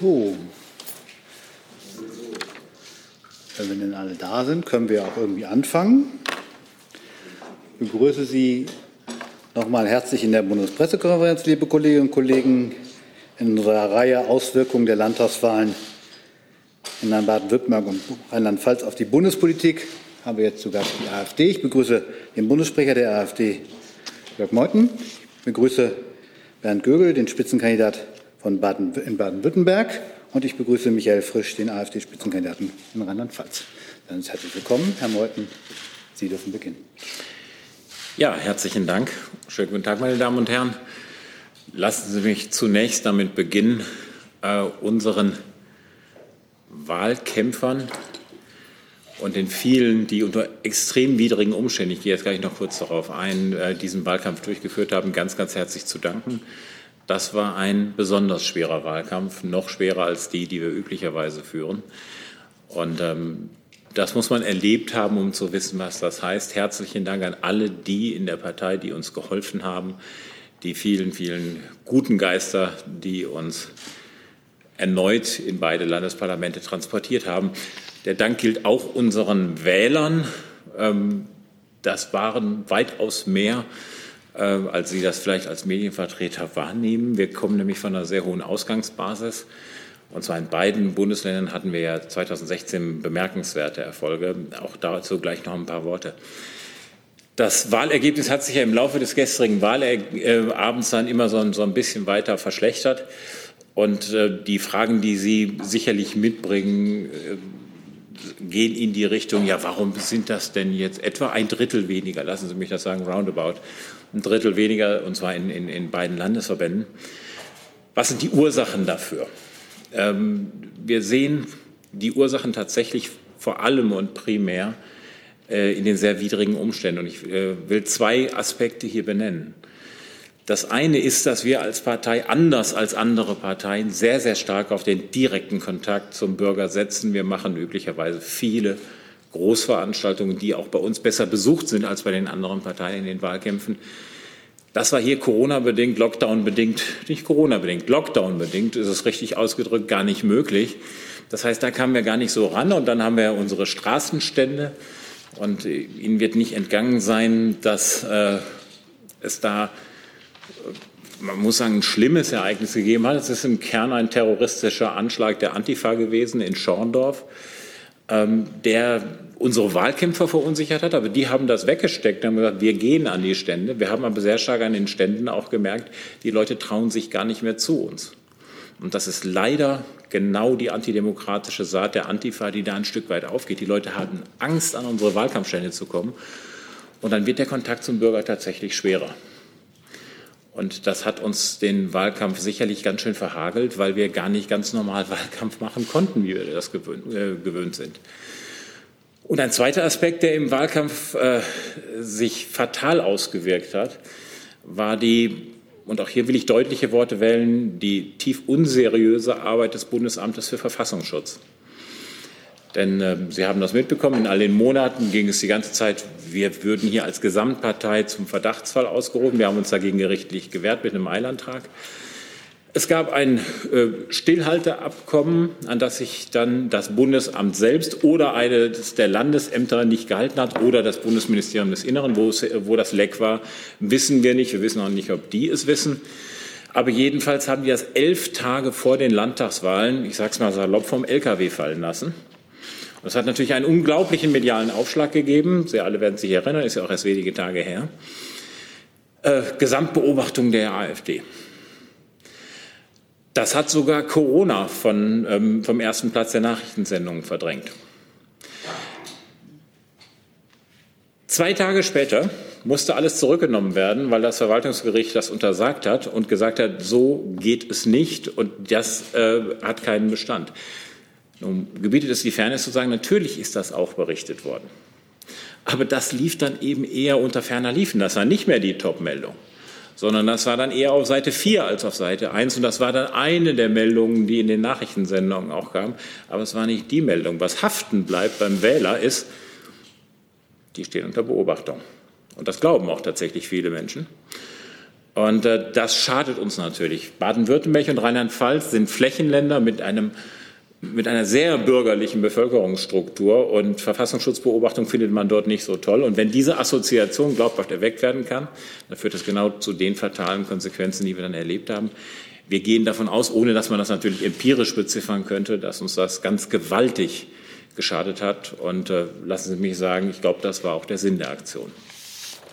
So. Wenn wir denn alle da sind, können wir auch irgendwie anfangen. Ich begrüße Sie nochmal herzlich in der Bundespressekonferenz, liebe Kolleginnen und Kollegen, in unserer Reihe Auswirkungen der Landtagswahlen in Baden-Württemberg und Rheinland-Pfalz auf die Bundespolitik haben wir jetzt sogar die AfD. Ich begrüße den Bundessprecher der AfD, Jörg Meuthen. Ich begrüße Bernd Gögel, den Spitzenkandidat von Baden, in Baden-Württemberg. Und ich begrüße Michael Frisch, den AfD-Spitzenkandidaten in Rheinland-Pfalz. Dann herzlich willkommen, Herr Meuthen. Sie dürfen beginnen. Ja, herzlichen Dank. Schönen guten Tag, meine Damen und Herren. Lassen Sie mich zunächst damit beginnen, äh, unseren Wahlkämpfern und den vielen, die unter extrem widrigen Umständen, ich gehe jetzt gleich noch kurz darauf ein, äh, diesen Wahlkampf durchgeführt haben, ganz, ganz herzlich zu danken. Das war ein besonders schwerer Wahlkampf, noch schwerer als die, die wir üblicherweise führen. Und ähm, das muss man erlebt haben, um zu wissen, was das heißt. Herzlichen Dank an alle die in der Partei, die uns geholfen haben, die vielen, vielen guten Geister, die uns erneut in beide Landesparlamente transportiert haben. Der Dank gilt auch unseren Wählern. Ähm, das waren weitaus mehr, als Sie das vielleicht als Medienvertreter wahrnehmen. Wir kommen nämlich von einer sehr hohen Ausgangsbasis. Und zwar in beiden Bundesländern hatten wir ja 2016 bemerkenswerte Erfolge. Auch dazu gleich noch ein paar Worte. Das Wahlergebnis hat sich ja im Laufe des gestrigen Wahlabends dann immer so ein, so ein bisschen weiter verschlechtert. Und äh, die Fragen, die Sie sicherlich mitbringen, äh, gehen in die Richtung, ja, warum sind das denn jetzt etwa ein Drittel weniger, lassen Sie mich das sagen, roundabout, ein Drittel weniger, und zwar in, in, in beiden Landesverbänden. Was sind die Ursachen dafür? Ähm, wir sehen die Ursachen tatsächlich vor allem und primär äh, in den sehr widrigen Umständen. Und ich äh, will zwei Aspekte hier benennen. Das eine ist, dass wir als Partei anders als andere Parteien sehr, sehr stark auf den direkten Kontakt zum Bürger setzen. Wir machen üblicherweise viele Großveranstaltungen, die auch bei uns besser besucht sind als bei den anderen Parteien in den Wahlkämpfen. Das war hier Corona-bedingt, Lockdown-bedingt, nicht Corona-bedingt, Lockdown-bedingt, ist es richtig ausgedrückt, gar nicht möglich. Das heißt, da kamen wir gar nicht so ran. Und dann haben wir unsere Straßenstände. Und Ihnen wird nicht entgangen sein, dass äh, es da man muss sagen, ein schlimmes Ereignis gegeben hat. Es ist im Kern ein terroristischer Anschlag der Antifa gewesen in Schorndorf, ähm, der unsere Wahlkämpfer verunsichert hat, aber die haben das weggesteckt haben gesagt, wir gehen an die Stände. Wir haben aber sehr stark an den Ständen auch gemerkt, die Leute trauen sich gar nicht mehr zu uns. Und das ist leider genau die antidemokratische Saat der Antifa, die da ein Stück weit aufgeht. Die Leute haben Angst, an unsere Wahlkampfstände zu kommen. Und dann wird der Kontakt zum Bürger tatsächlich schwerer. Und das hat uns den Wahlkampf sicherlich ganz schön verhagelt, weil wir gar nicht ganz normal Wahlkampf machen konnten, wie wir das gewöhnt, äh, gewöhnt sind. Und ein zweiter Aspekt, der im Wahlkampf äh, sich fatal ausgewirkt hat, war die, und auch hier will ich deutliche Worte wählen, die tief unseriöse Arbeit des Bundesamtes für Verfassungsschutz. Denn äh, Sie haben das mitbekommen, in all den Monaten ging es die ganze Zeit, wir würden hier als Gesamtpartei zum Verdachtsfall ausgerufen. Wir haben uns dagegen gerichtlich gewehrt mit einem Eilantrag. Es gab ein äh, Stillhalteabkommen, an das sich dann das Bundesamt selbst oder eines der Landesämter nicht gehalten hat oder das Bundesministerium des Inneren, wo, es, wo das Leck war, wissen wir nicht. Wir wissen auch nicht, ob die es wissen. Aber jedenfalls haben die das elf Tage vor den Landtagswahlen, ich sage es mal salopp, vom LKW fallen lassen. Das hat natürlich einen unglaublichen medialen Aufschlag gegeben. Sie alle werden sich erinnern, ist ja auch erst wenige Tage her. Äh, Gesamtbeobachtung der AfD. Das hat sogar Corona von, ähm, vom ersten Platz der Nachrichtensendungen verdrängt. Zwei Tage später musste alles zurückgenommen werden, weil das Verwaltungsgericht das untersagt hat und gesagt hat, so geht es nicht und das äh, hat keinen Bestand. Nun gebietet es die Fairness zu sagen, natürlich ist das auch berichtet worden. Aber das lief dann eben eher unter ferner Liefen. Das war nicht mehr die Top-Meldung, sondern das war dann eher auf Seite 4 als auf Seite 1. Und das war dann eine der Meldungen, die in den Nachrichtensendungen auch kamen. Aber es war nicht die Meldung. Was haften bleibt beim Wähler ist, die stehen unter Beobachtung. Und das glauben auch tatsächlich viele Menschen. Und äh, das schadet uns natürlich. Baden-Württemberg und Rheinland-Pfalz sind Flächenländer mit einem mit einer sehr bürgerlichen Bevölkerungsstruktur und Verfassungsschutzbeobachtung findet man dort nicht so toll. Und wenn diese Assoziation glaubhaft erweckt werden kann, dann führt das genau zu den fatalen Konsequenzen, die wir dann erlebt haben. Wir gehen davon aus, ohne dass man das natürlich empirisch beziffern könnte, dass uns das ganz gewaltig geschadet hat. Und äh, lassen Sie mich sagen, ich glaube, das war auch der Sinn der Aktion.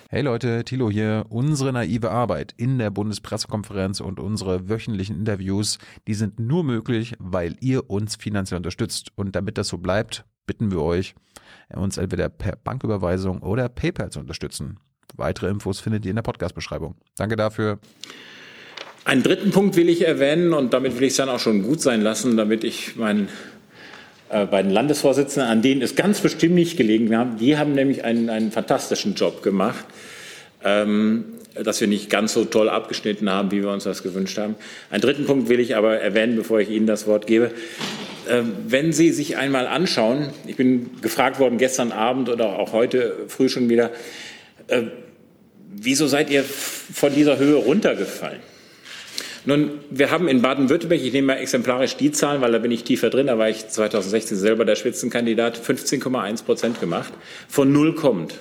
Hey Leute, Thilo hier. Unsere naive Arbeit in der Bundespressekonferenz und unsere wöchentlichen Interviews, die sind nur möglich, weil ihr uns finanziell unterstützt. Und damit das so bleibt, bitten wir euch, uns entweder per Banküberweisung oder PayPal zu unterstützen. Weitere Infos findet ihr in der Podcast-Beschreibung. Danke dafür. Einen dritten Punkt will ich erwähnen und damit will ich es dann auch schon gut sein lassen, damit ich meinen äh, beiden Landesvorsitzenden, an denen es ganz bestimmt nicht gelegen haben. Die haben nämlich einen, einen fantastischen Job gemacht, ähm, dass wir nicht ganz so toll abgeschnitten haben, wie wir uns das gewünscht haben. Einen dritten Punkt will ich aber erwähnen, bevor ich Ihnen das Wort gebe. Äh, wenn Sie sich einmal anschauen, ich bin gefragt worden gestern Abend oder auch heute früh schon wieder, äh, wieso seid ihr von dieser Höhe runtergefallen? Nun, wir haben in Baden-Württemberg, ich nehme mal exemplarisch die Zahlen, weil da bin ich tiefer drin, da war ich 2016 selber der Spitzenkandidat, 15,1 Prozent gemacht, von null kommt.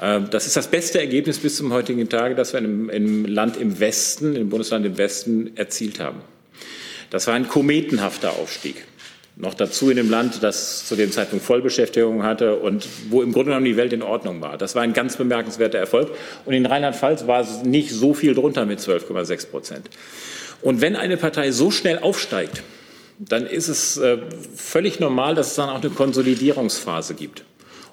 Ähm, das ist das beste Ergebnis bis zum heutigen Tage, das wir im, im Land im Westen, im Bundesland im Westen erzielt haben. Das war ein kometenhafter Aufstieg. Noch dazu in dem Land, das zu dem Zeitpunkt Vollbeschäftigung hatte und wo im Grunde genommen die Welt in Ordnung war. Das war ein ganz bemerkenswerter Erfolg. Und in Rheinland-Pfalz war es nicht so viel drunter mit 12,6 Prozent. Und wenn eine Partei so schnell aufsteigt, dann ist es äh, völlig normal, dass es dann auch eine Konsolidierungsphase gibt.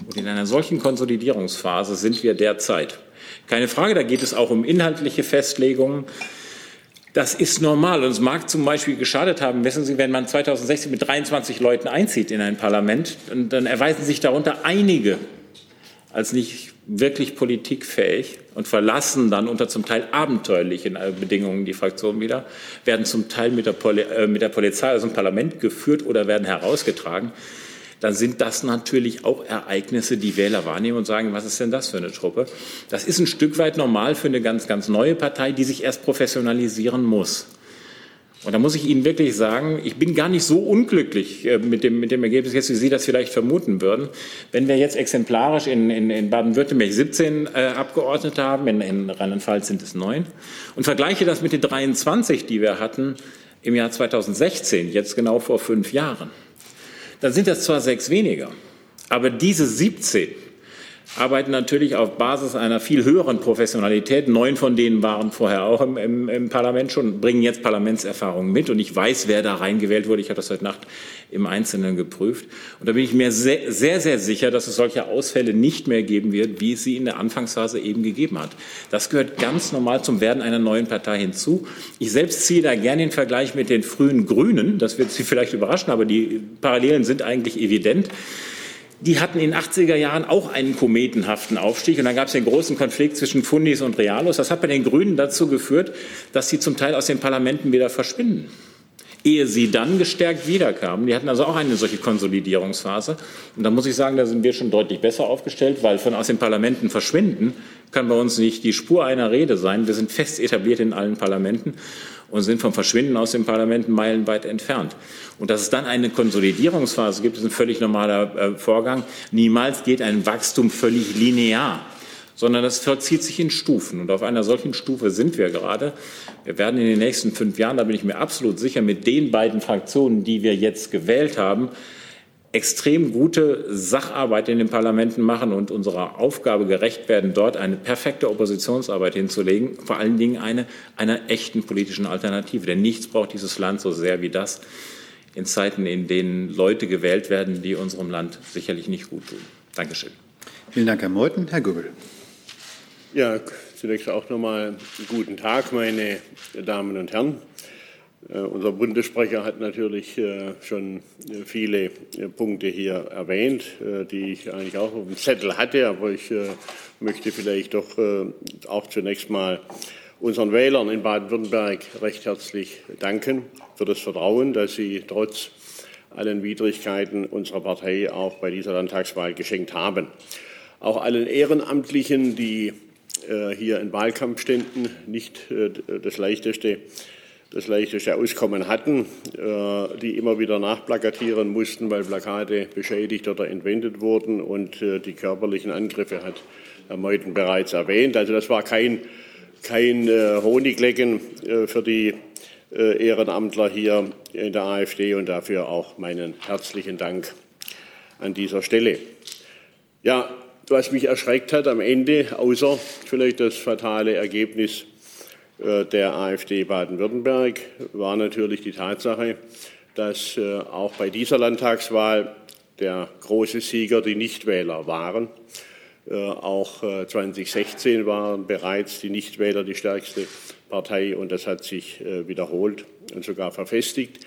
Und in einer solchen Konsolidierungsphase sind wir derzeit. Keine Frage, da geht es auch um inhaltliche Festlegungen. Das ist normal und es mag zum Beispiel geschadet haben. Wissen Sie, wenn man 2016 mit 23 Leuten einzieht in ein Parlament, dann erweisen sich darunter einige als nicht wirklich politikfähig und verlassen dann unter zum Teil abenteuerlichen Bedingungen die Fraktion wieder, werden zum Teil mit der, Poli äh, mit der Polizei aus dem Parlament geführt oder werden herausgetragen dann sind das natürlich auch Ereignisse, die Wähler wahrnehmen und sagen, was ist denn das für eine Truppe? Das ist ein Stück weit normal für eine ganz, ganz neue Partei, die sich erst professionalisieren muss. Und da muss ich Ihnen wirklich sagen, ich bin gar nicht so unglücklich äh, mit dem, mit dem Ergebnis jetzt, wie Sie das vielleicht vermuten würden. Wenn wir jetzt exemplarisch in, in, in Baden-Württemberg 17 äh, Abgeordnete haben, in, in Rheinland-Pfalz sind es neun, und vergleiche das mit den 23, die wir hatten im Jahr 2016, jetzt genau vor fünf Jahren, dann sind das zwar sechs weniger, aber diese 17 arbeiten natürlich auf Basis einer viel höheren Professionalität. Neun von denen waren vorher auch im, im, im Parlament schon, bringen jetzt Parlamentserfahrung mit. Und ich weiß, wer da reingewählt wurde. Ich habe das heute Nacht im Einzelnen geprüft. Und da bin ich mir sehr, sehr, sehr sicher, dass es solche Ausfälle nicht mehr geben wird, wie es sie in der Anfangsphase eben gegeben hat. Das gehört ganz normal zum Werden einer neuen Partei hinzu. Ich selbst ziehe da gerne den Vergleich mit den frühen Grünen. Das wird Sie vielleicht überraschen, aber die Parallelen sind eigentlich evident die hatten in den 80er Jahren auch einen kometenhaften Aufstieg. Und dann gab es den großen Konflikt zwischen Fundis und Realos. Das hat bei den Grünen dazu geführt, dass sie zum Teil aus den Parlamenten wieder verschwinden. Ehe sie dann gestärkt wiederkamen. Die hatten also auch eine solche Konsolidierungsphase. Und da muss ich sagen, da sind wir schon deutlich besser aufgestellt, weil von aus den Parlamenten verschwinden kann bei uns nicht die Spur einer Rede sein. Wir sind fest etabliert in allen Parlamenten und sind vom Verschwinden aus den Parlamenten meilenweit entfernt. Und dass es dann eine Konsolidierungsphase gibt, ist ein völlig normaler äh, Vorgang. Niemals geht ein Wachstum völlig linear sondern das vollzieht sich in Stufen. Und auf einer solchen Stufe sind wir gerade. Wir werden in den nächsten fünf Jahren, da bin ich mir absolut sicher, mit den beiden Fraktionen, die wir jetzt gewählt haben, extrem gute Sacharbeit in den Parlamenten machen und unserer Aufgabe gerecht werden, dort eine perfekte Oppositionsarbeit hinzulegen, vor allen Dingen eine einer echten politischen Alternative. Denn nichts braucht dieses Land so sehr wie das in Zeiten, in denen Leute gewählt werden, die unserem Land sicherlich nicht gut tun. Dankeschön. Vielen Dank, Herr Meuthen. Herr Göbel. Ja, zunächst auch nochmal guten Tag, meine Damen und Herren. Äh, unser Bundessprecher hat natürlich äh, schon äh, viele Punkte hier erwähnt, die ich eigentlich auch auf dem Zettel hatte, aber ich möchte vielleicht doch auch zunächst mal unseren Wählern in Baden-Württemberg recht herzlich danken für das Vertrauen, das sie trotz allen Widrigkeiten unserer Partei auch bei dieser Landtagswahl geschenkt haben. Auch allen Ehrenamtlichen, die hier in Wahlkampfständen nicht das leichteste das leichteste Auskommen hatten, die immer wieder nachplakatieren mussten, weil Plakate beschädigt oder entwendet wurden. Und die körperlichen Angriffe hat Herr Meuthen bereits erwähnt. Also das war kein, kein Honiglecken für die Ehrenamtler hier in der AfD und dafür auch meinen herzlichen Dank an dieser Stelle. Ja, was mich erschreckt hat am Ende, außer vielleicht das fatale Ergebnis der AfD Baden-Württemberg, war natürlich die Tatsache, dass auch bei dieser Landtagswahl der große Sieger die Nichtwähler waren. Auch 2016 waren bereits die Nichtwähler die stärkste Partei und das hat sich wiederholt und sogar verfestigt.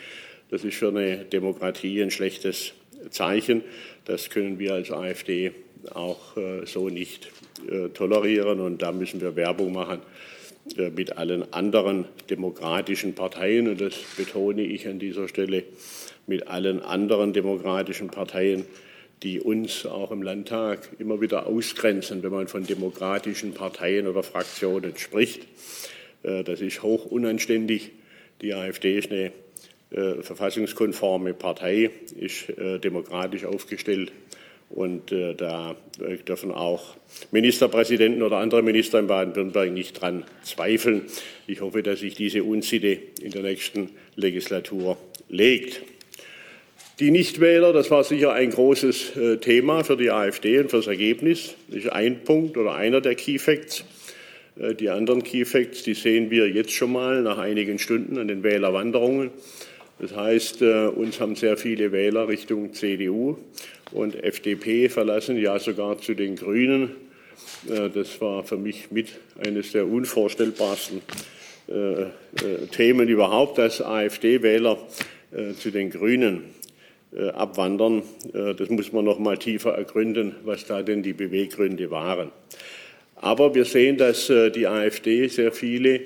Das ist für eine Demokratie ein schlechtes Zeichen. Das können wir als AfD auch so nicht tolerieren und da müssen wir Werbung machen mit allen anderen demokratischen Parteien und das betone ich an dieser Stelle mit allen anderen demokratischen Parteien, die uns auch im Landtag immer wieder ausgrenzen, wenn man von demokratischen Parteien oder Fraktionen spricht. Das ist hoch unanständig. Die AfD ist eine äh, verfassungskonforme Partei, ist äh, demokratisch aufgestellt. Und äh, da dürfen auch Ministerpräsidenten oder andere Minister in Baden-Württemberg nicht dran zweifeln. Ich hoffe, dass sich diese Unsitte in der nächsten Legislatur legt. Die Nichtwähler, das war sicher ein großes Thema für die AfD und für das Ergebnis. Das ist ein Punkt oder einer der Key Facts. Äh, die anderen Key Facts, die sehen wir jetzt schon mal nach einigen Stunden an den Wählerwanderungen. Das heißt, äh, uns haben sehr viele Wähler Richtung CDU und FDP verlassen, ja sogar zu den Grünen. Äh, das war für mich mit eines der unvorstellbarsten Themen überhaupt, dass AfD-Wähler zu den Grünen abwandern. Das muss man noch mal tiefer ergründen, was da denn die Beweggründe waren. Aber wir sehen, dass äh, die AfD sehr viele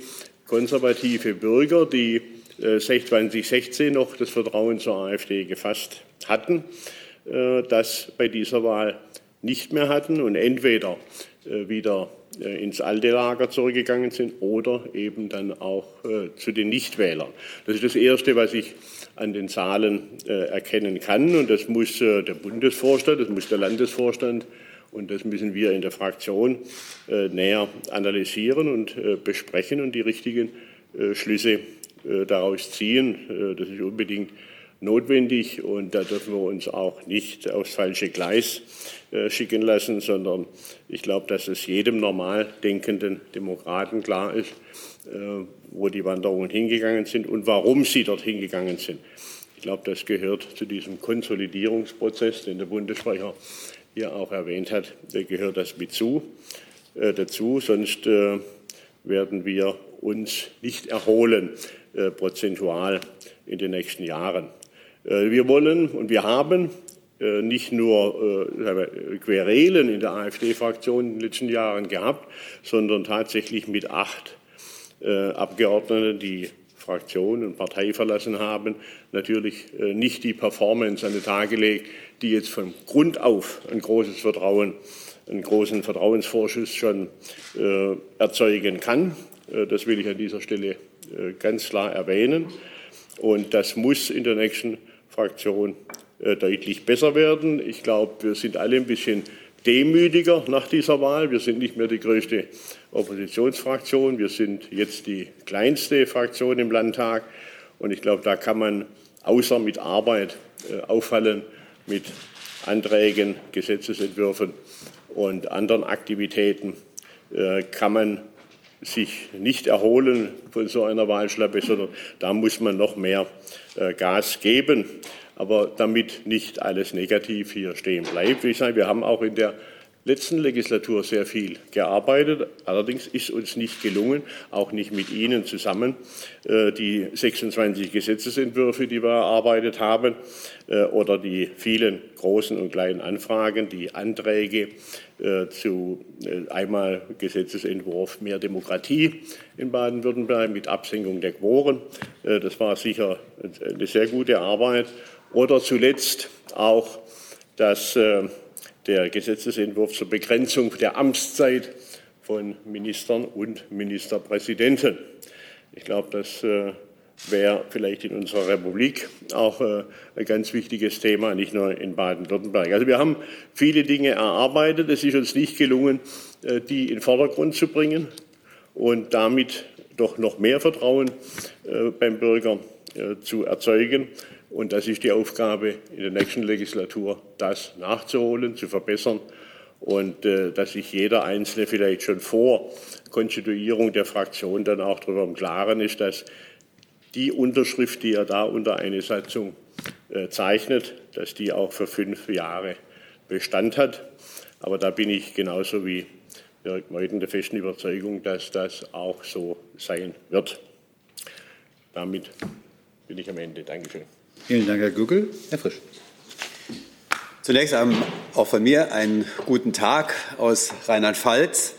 konservative Bürger, die 2016 äh, noch das Vertrauen zur AfD gefasst hatten, äh, das bei dieser Wahl nicht mehr hatten und entweder wieder ins alte Lager zurückgegangen sind oder eben dann auch zu den Nichtwählern. Das ist das Erste, was ich an den Zahlen erkennen kann. Und das muss der Bundesvorstand, das muss der Landesvorstand und das müssen wir in der Fraktion äh, näher analysieren und äh, besprechen und die richtigen äh, Schlüsse daraus ziehen. Das ist unbedingt notwendig und da dürfen wir uns auch nicht aufs falsche Gleis schicken lassen, sondern ich glaube, dass es jedem normal denkenden Demokraten klar ist, wo die Wanderungen hingegangen sind und warum sie dort hingegangen sind. Ich glaube, das gehört zu diesem Konsolidierungsprozess, den der Bundessprecher hier auch erwähnt hat, gehört das mit zu, äh, dazu. Sonst äh, werden wir uns nicht erholen, äh, prozentual in den nächsten Jahren. Wir wollen und wir haben nicht nur Querelen in der AfD-Fraktion in den letzten Jahren gehabt, sondern tatsächlich mit acht Abgeordneten, die Fraktion und Partei verlassen haben, natürlich nicht die Performance an den Tag gelegt, die jetzt von Grund auf ein großes Vertrauen, einen großen Vertrauensvorschuss schon äh, erzeugen kann. Äh, das will ich an dieser Stelle äh, ganz klar erwähnen. Und das muss in der nächsten Fraktion äh, deutlich besser werden. Ich glaube, wir sind alle ein bisschen demütiger nach dieser Wahl. Wir sind nicht mehr die größte Oppositionsfraktion. Wir sind jetzt die kleinste Fraktion im Landtag. Und ich glaube, da kann man außer mit Arbeit äh, auffallen, mit Anträgen, Gesetzesentwürfen und anderen Aktivitäten äh, kann man sich nicht erholen von so einer Wahlschlappe, sondern da muss man noch mehr Gas geben. Aber damit nicht alles negativ hier stehen bleibt. Ich sage, wir haben auch in der letzten Legislatur sehr viel gearbeitet. Allerdings ist uns nicht gelungen, auch nicht mit Ihnen zusammen, äh, die 26 Gesetzesentwürfe, die wir erarbeitet haben, äh, oder die vielen großen und kleinen Anfragen, die Anträge äh, zu einmal Gesetzesentwurf mehr Demokratie in Baden-Württemberg mit Absenkung der Quoren. Das war sicher eine sehr gute Arbeit. Oder zuletzt auch das der Gesetzesentwurf zur Begrenzung der Amtszeit von Ministern und Ministerpräsidenten. Ich glaube, das äh, wäre vielleicht in unserer Republik auch äh, ein ganz wichtiges Thema, nicht nur in Baden-Württemberg. Also wir haben viele Dinge erarbeitet. Es ist uns nicht gelungen, äh, die in den Vordergrund zu bringen und damit doch noch mehr Vertrauen beim Bürger zu erzeugen. Und das ist die Aufgabe in der nächsten Legislatur, das nachzuholen, zu verbessern und äh, dass sich jeder Einzelne vielleicht schon vor Konstituierung der Fraktion dann auch darüber im Klaren ist, dass die Unterschrift, die er da unter eine Satzung äh, zeichnet, dass die auch für fünf Jahre Bestand hat. Aber da bin ich genauso wie Dirk Meuthen der festen Überzeugung, dass das auch so sein wird. Damit bin ich am Ende. Dankeschön. Vielen Dank, Herr Gügel. Herr Frisch. Zunächst auch von mir einen guten Tag aus Rheinland-Pfalz.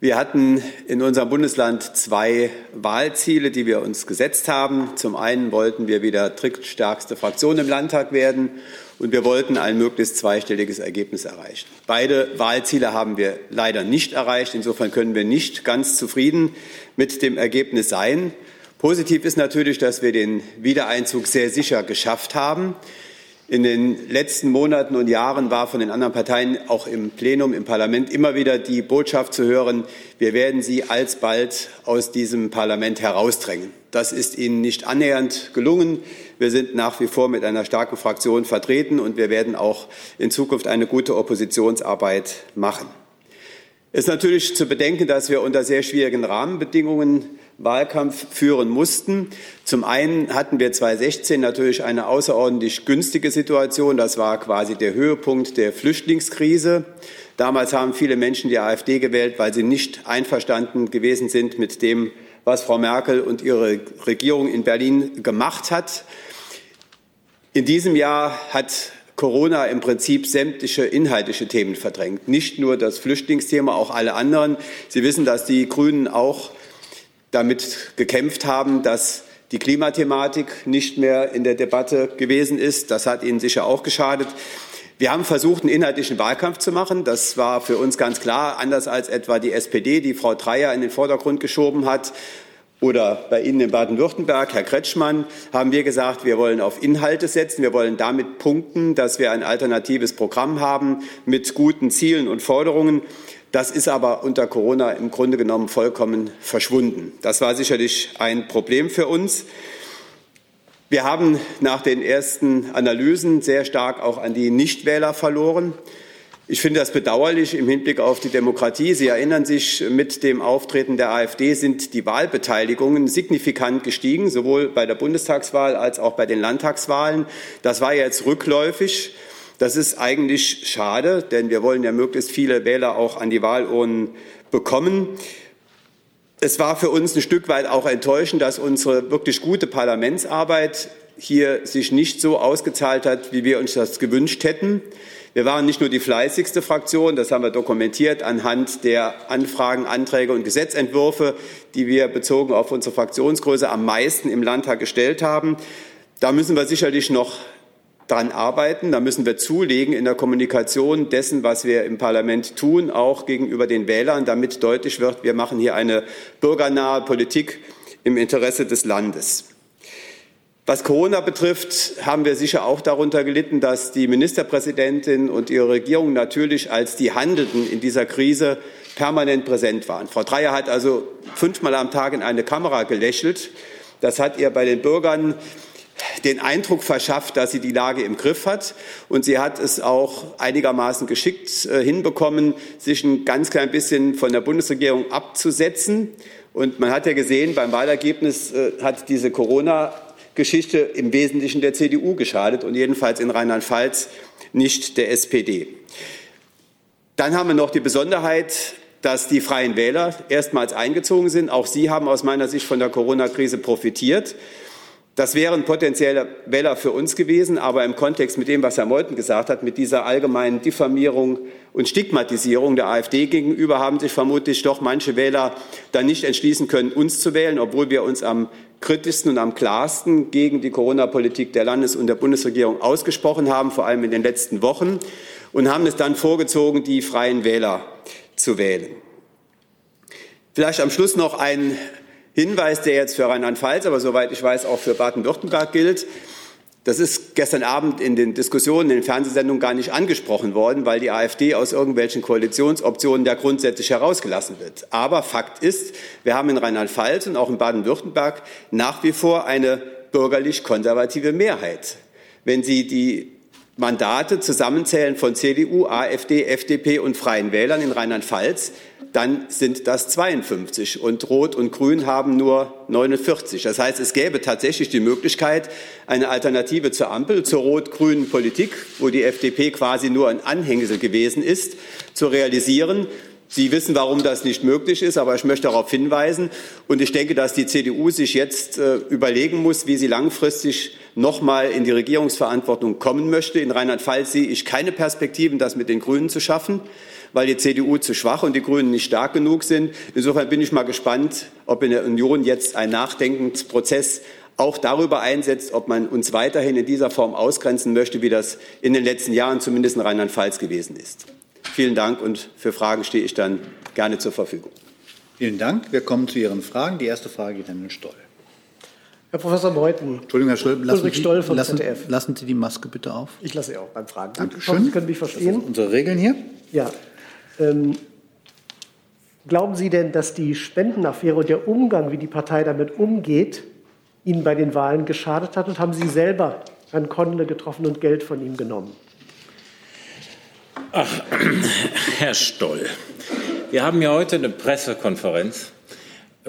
Wir hatten in unserem Bundesland zwei Wahlziele, die wir uns gesetzt haben. Zum einen wollten wir wieder drittstärkste Fraktion im Landtag werden und wir wollten ein möglichst zweistelliges Ergebnis erreichen. Beide Wahlziele haben wir leider nicht erreicht. Insofern können wir nicht ganz zufrieden mit dem Ergebnis sein. Positiv ist natürlich, dass wir den Wiedereinzug sehr sicher geschafft haben. In den letzten Monaten und Jahren war von den anderen Parteien auch im Plenum, im Parlament immer wieder die Botschaft zu hören, wir werden sie alsbald aus diesem Parlament herausdrängen. Das ist ihnen nicht annähernd gelungen. Wir sind nach wie vor mit einer starken Fraktion vertreten und wir werden auch in Zukunft eine gute Oppositionsarbeit machen. Es ist natürlich zu bedenken, dass wir unter sehr schwierigen Rahmenbedingungen Wahlkampf führen mussten. Zum einen hatten wir 2016 natürlich eine außerordentlich günstige Situation. Das war quasi der Höhepunkt der Flüchtlingskrise. Damals haben viele Menschen die AfD gewählt, weil sie nicht einverstanden gewesen sind mit dem, was Frau Merkel und ihre Regierung in Berlin gemacht hat. In diesem Jahr hat Corona im Prinzip sämtliche inhaltliche Themen verdrängt. Nicht nur das Flüchtlingsthema, auch alle anderen. Sie wissen, dass die Grünen auch damit gekämpft haben, dass die Klimathematik nicht mehr in der Debatte gewesen ist. Das hat ihnen sicher auch geschadet. Wir haben versucht, einen inhaltlichen Wahlkampf zu machen. Das war für uns ganz klar, anders als etwa die SPD, die Frau Dreyer in den Vordergrund geschoben hat. Oder bei Ihnen in Baden-Württemberg, Herr Kretschmann, haben wir gesagt, wir wollen auf Inhalte setzen. Wir wollen damit punkten, dass wir ein alternatives Programm haben mit guten Zielen und Forderungen. Das ist aber unter Corona im Grunde genommen vollkommen verschwunden. Das war sicherlich ein Problem für uns. Wir haben nach den ersten Analysen sehr stark auch an die Nichtwähler verloren. Ich finde das bedauerlich im Hinblick auf die Demokratie. Sie erinnern sich, mit dem Auftreten der AfD sind die Wahlbeteiligungen signifikant gestiegen, sowohl bei der Bundestagswahl als auch bei den Landtagswahlen. Das war jetzt rückläufig. Das ist eigentlich schade, denn wir wollen ja möglichst viele Wähler auch an die Wahlurnen bekommen. Es war für uns ein Stück weit auch enttäuschend, dass unsere wirklich gute Parlamentsarbeit hier sich nicht so ausgezahlt hat, wie wir uns das gewünscht hätten. Wir waren nicht nur die fleißigste Fraktion, das haben wir dokumentiert anhand der Anfragen, Anträge und Gesetzentwürfe, die wir bezogen auf unsere Fraktionsgröße am meisten im Landtag gestellt haben. Da müssen wir sicherlich noch daran arbeiten. Da müssen wir zulegen in der Kommunikation dessen, was wir im Parlament tun, auch gegenüber den Wählern, damit deutlich wird, wir machen hier eine bürgernahe Politik im Interesse des Landes. Was Corona betrifft, haben wir sicher auch darunter gelitten, dass die Ministerpräsidentin und ihre Regierung natürlich als die Handelnden in dieser Krise permanent präsent waren. Frau Dreyer hat also fünfmal am Tag in eine Kamera gelächelt. Das hat ihr bei den Bürgern den Eindruck verschafft, dass sie die Lage im Griff hat. Und sie hat es auch einigermaßen geschickt äh, hinbekommen, sich ein ganz klein bisschen von der Bundesregierung abzusetzen. Und man hat ja gesehen, beim Wahlergebnis äh, hat diese Corona-Geschichte im Wesentlichen der CDU geschadet und jedenfalls in Rheinland-Pfalz nicht der SPD. Dann haben wir noch die Besonderheit, dass die Freien Wähler erstmals eingezogen sind. Auch sie haben aus meiner Sicht von der Corona-Krise profitiert. Das wären potenzielle Wähler für uns gewesen, aber im Kontext mit dem, was Herr Meuthen gesagt hat, mit dieser allgemeinen Diffamierung und Stigmatisierung der AfD gegenüber, haben sich vermutlich doch manche Wähler dann nicht entschließen können, uns zu wählen, obwohl wir uns am kritischsten und am klarsten gegen die Corona-Politik der Landes- und der Bundesregierung ausgesprochen haben, vor allem in den letzten Wochen, und haben es dann vorgezogen, die freien Wähler zu wählen. Vielleicht am Schluss noch ein Hinweis, der jetzt für Rheinland-Pfalz, aber soweit ich weiß auch für Baden-Württemberg gilt. Das ist gestern Abend in den Diskussionen in den Fernsehsendungen gar nicht angesprochen worden, weil die AfD aus irgendwelchen Koalitionsoptionen da grundsätzlich herausgelassen wird. Aber Fakt ist, wir haben in Rheinland-Pfalz und auch in Baden-Württemberg nach wie vor eine bürgerlich-konservative Mehrheit. Wenn Sie die Mandate zusammenzählen von CDU, AfD, FDP und Freien Wählern in Rheinland-Pfalz, dann sind das 52 und Rot und Grün haben nur 49. Das heißt, es gäbe tatsächlich die Möglichkeit, eine Alternative zur Ampel, zur rot-grünen Politik, wo die FDP quasi nur ein Anhängsel gewesen ist, zu realisieren. Sie wissen, warum das nicht möglich ist, aber ich möchte darauf hinweisen. Und ich denke, dass die CDU sich jetzt äh, überlegen muss, wie sie langfristig noch mal in die Regierungsverantwortung kommen möchte. In Rheinland-Pfalz sehe ich keine Perspektiven, das mit den Grünen zu schaffen weil die CDU zu schwach und die Grünen nicht stark genug sind. Insofern bin ich mal gespannt, ob in der Union jetzt ein Nachdenkensprozess auch darüber einsetzt, ob man uns weiterhin in dieser Form ausgrenzen möchte, wie das in den letzten Jahren zumindest in Rheinland-Pfalz gewesen ist. Vielen Dank und für Fragen stehe ich dann gerne zur Verfügung. Vielen Dank. Wir kommen zu Ihren Fragen. Die erste Frage geht an Herrn Stoll. Herr Professor Meuthen. Entschuldigung, Herr Stoll, lassen, Ulrich Stoll Sie, vom lassen, ZDF. lassen Sie die Maske bitte auf. Ich lasse Sie auch beim Fragen. Dankeschön. Sie können mich verstehen. Unsere Regeln hier. Ja. Ähm, glauben Sie denn, dass die Spendenaffäre und der Umgang, wie die Partei damit umgeht, Ihnen bei den Wahlen geschadet hat? Und haben Sie selber Herrn Konnle getroffen und Geld von ihm genommen? Ach, Herr Stoll, wir haben ja heute eine Pressekonferenz,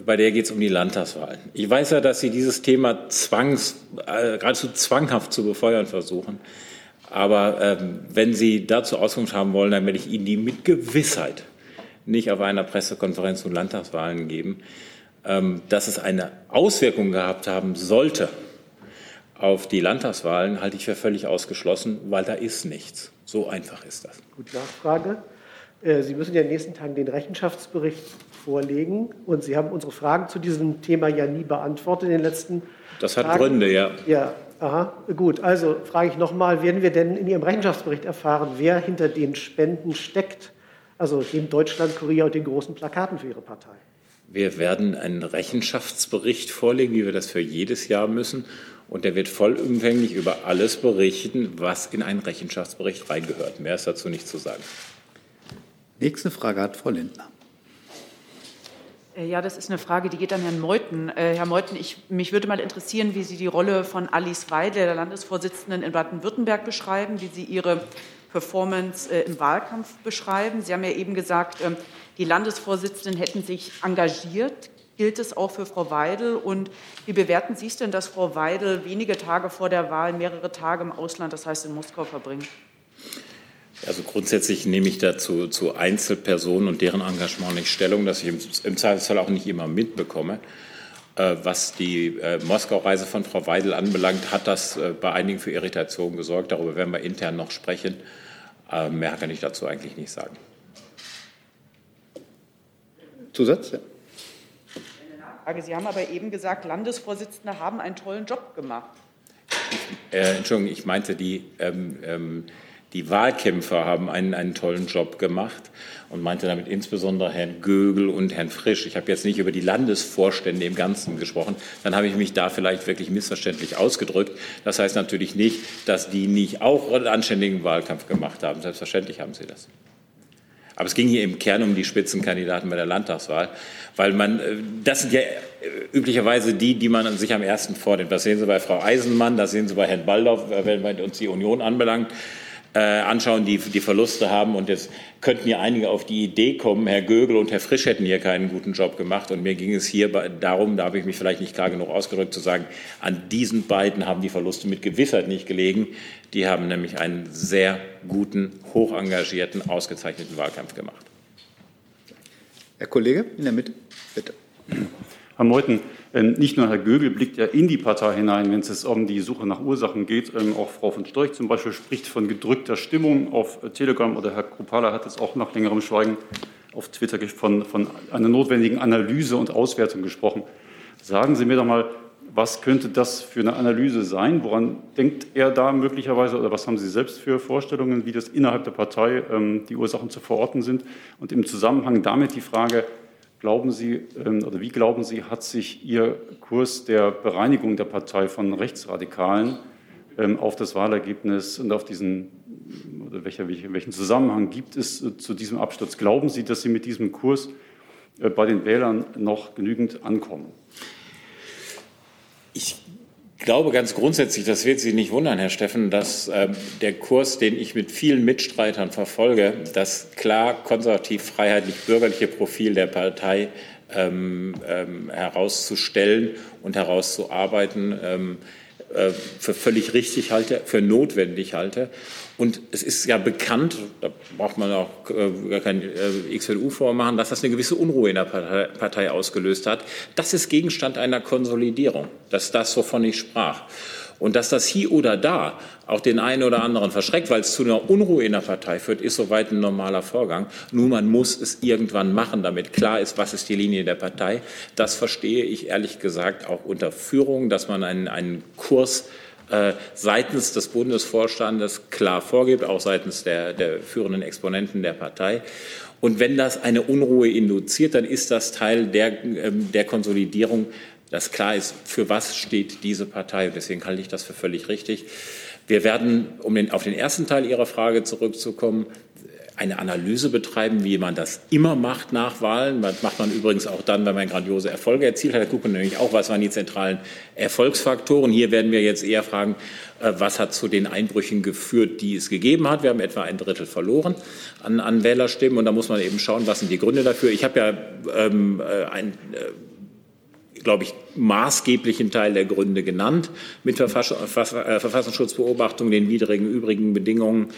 bei der geht es um die Landtagswahlen. Ich weiß ja, dass Sie dieses Thema zwangs, äh, geradezu zwanghaft zu befeuern versuchen. Aber ähm, wenn Sie dazu Auskunft haben wollen, dann werde ich Ihnen die mit Gewissheit nicht auf einer Pressekonferenz zu Landtagswahlen geben. Ähm, dass es eine Auswirkung gehabt haben sollte auf die Landtagswahlen, halte ich für völlig ausgeschlossen, weil da ist nichts. So einfach ist das. Gut, Nachfrage. Äh, Sie müssen ja in den nächsten Tagen den Rechenschaftsbericht vorlegen. Und Sie haben unsere Fragen zu diesem Thema ja nie beantwortet in den letzten Das hat Tagen. Gründe, ja. Ja, aha, gut. Also frage ich nochmal, werden wir denn in Ihrem Rechenschaftsbericht erfahren, wer hinter den Spenden steckt? Also dem Deutschlandkurier und den großen Plakaten für Ihre Partei? Wir werden einen Rechenschaftsbericht vorlegen, wie wir das für jedes Jahr müssen. Und der wird vollumfänglich über alles berichten, was in einen Rechenschaftsbericht reingehört. Mehr ist dazu nicht zu sagen. Nächste Frage hat Frau Lindner. Äh, Ja, das ist eine Frage, die geht an Herrn Meuthen. Äh, Herr Meuthen, ich, mich würde mal interessieren, wie Sie die Rolle von Alice Weidel, der Landesvorsitzenden in Baden-Württemberg, beschreiben, wie Sie Ihre Performance äh, im Wahlkampf beschreiben. Sie haben ja eben gesagt, ähm, die Landesvorsitzenden hätten sich engagiert. Gilt es auch für Frau Weidel? Und wie bewerten Sie es denn, dass Frau Weidel wenige Tage vor der Wahl mehrere Tage im Ausland, das heißt in Moskau, verbringt? Also grundsätzlich nehme ich dazu zu Einzelpersonen und deren Engagement nicht Stellung, dass ich im, im Zweifelsfall auch nicht immer mitbekomme. Äh, was die äh, Moskau-Reise von Frau Weidel anbelangt, hat das äh, bei einigen für Irritation gesorgt. Darüber werden wir intern noch sprechen. Äh, mehr kann ich dazu eigentlich nicht sagen. Zusatz? Ja. Sie haben aber eben gesagt, Landesvorsitzende haben einen tollen Job gemacht. Äh, Entschuldigung, ich meinte, die, ähm, ähm, die Wahlkämpfer haben einen, einen tollen Job gemacht und meinte damit insbesondere Herrn Gögel und Herrn Frisch. Ich habe jetzt nicht über die Landesvorstände im Ganzen gesprochen. Dann habe ich mich da vielleicht wirklich missverständlich ausgedrückt. Das heißt natürlich nicht, dass die nicht auch einen anständigen Wahlkampf gemacht haben. Selbstverständlich haben sie das. Aber es ging hier im Kern um die Spitzenkandidaten bei der Landtagswahl, weil man, äh, das sind ja äh, üblicherweise die, die man sich am ersten vornimmt. Das sehen Sie bei Frau Eisenmann, das sehen Sie bei Herrn Baldauf, äh, wenn man uns die Union anbelangt, äh, anschauen, die die Verluste haben. Und jetzt könnten ja einige auf die Idee kommen, Herr Gögel und Herr Frisch hätten hier keinen guten Job gemacht. Und mir ging es hier darum, da habe ich mich vielleicht nicht klar genug ausgedrückt, zu sagen, an diesen beiden haben die Verluste mit Gewissheit nicht gelegen. Die haben nämlich einen sehr guten, hoch engagierten, ausgezeichneten Wahlkampf gemacht. Herr Kollege in der Mitte, bitte. Herr Meuthen, nicht nur Herr Gögel blickt ja in die Partei hinein, wenn es um die Suche nach Ursachen geht. Ähm, auch Frau von Storch zum Beispiel spricht von gedrückter Stimmung auf Telegram oder Herr Krupala hat es auch nach längerem Schweigen auf Twitter von, von einer notwendigen Analyse und Auswertung gesprochen. Sagen Sie mir doch mal, was könnte das für eine Analyse sein? Woran denkt er da möglicherweise oder was haben Sie selbst für Vorstellungen, wie das innerhalb der Partei ähm, die Ursachen zu verorten sind? Und im Zusammenhang damit die Frage, glauben Sie ähm, oder wie glauben Sie, hat sich Ihr Kurs der Bereinigung der Partei von Rechtsradikalen ähm, auf das Wahlergebnis und auf diesen, oder welcher, welchen Zusammenhang gibt es äh, zu diesem Absturz? Glauben Sie, dass Sie mit diesem Kurs äh, bei den Wählern noch genügend ankommen? Ich glaube ganz grundsätzlich, das wird Sie nicht wundern, Herr Steffen, dass äh, der Kurs, den ich mit vielen Mitstreitern verfolge, das klar konservativ-freiheitlich-bürgerliche Profil der Partei ähm, ähm, herauszustellen und herauszuarbeiten, ähm, äh, für völlig richtig halte, für notwendig halte. Und es ist ja bekannt, da braucht man auch äh, gar kein äh, XLU vormachen, dass das eine gewisse Unruhe in der Partei, Partei ausgelöst hat. Das ist Gegenstand einer Konsolidierung. Das ist das, wovon ich sprach. Und dass das hier oder da auch den einen oder anderen verschreckt, weil es zu einer Unruhe in der Partei führt, ist soweit ein normaler Vorgang. Nur man muss es irgendwann machen, damit klar ist, was ist die Linie der Partei. Das verstehe ich ehrlich gesagt auch unter Führung, dass man einen, einen Kurs seitens des Bundesvorstandes klar vorgibt, auch seitens der, der führenden Exponenten der Partei. Und wenn das eine Unruhe induziert, dann ist das Teil der, ähm, der Konsolidierung dass klar ist, für was steht diese Partei. Und deswegen halte ich das für völlig richtig. Wir werden, um den, auf den ersten Teil Ihrer Frage zurückzukommen, eine Analyse betreiben, wie man das immer macht nach Wahlen. Das macht man übrigens auch dann, wenn man grandiose Erfolge erzielt hat. Da gucken wir nämlich auch, was waren die zentralen Erfolgsfaktoren. Hier werden wir jetzt eher fragen, äh, was hat zu den Einbrüchen geführt, die es gegeben hat. Wir haben etwa ein Drittel verloren an, an Wählerstimmen. Und da muss man eben schauen, was sind die Gründe dafür. Ich habe ja ähm, äh, ein äh, glaube ich, maßgeblichen Teil der Gründe genannt, mit äh, Verfassungsschutzbeobachtung, den widrigen übrigen Bedingungen,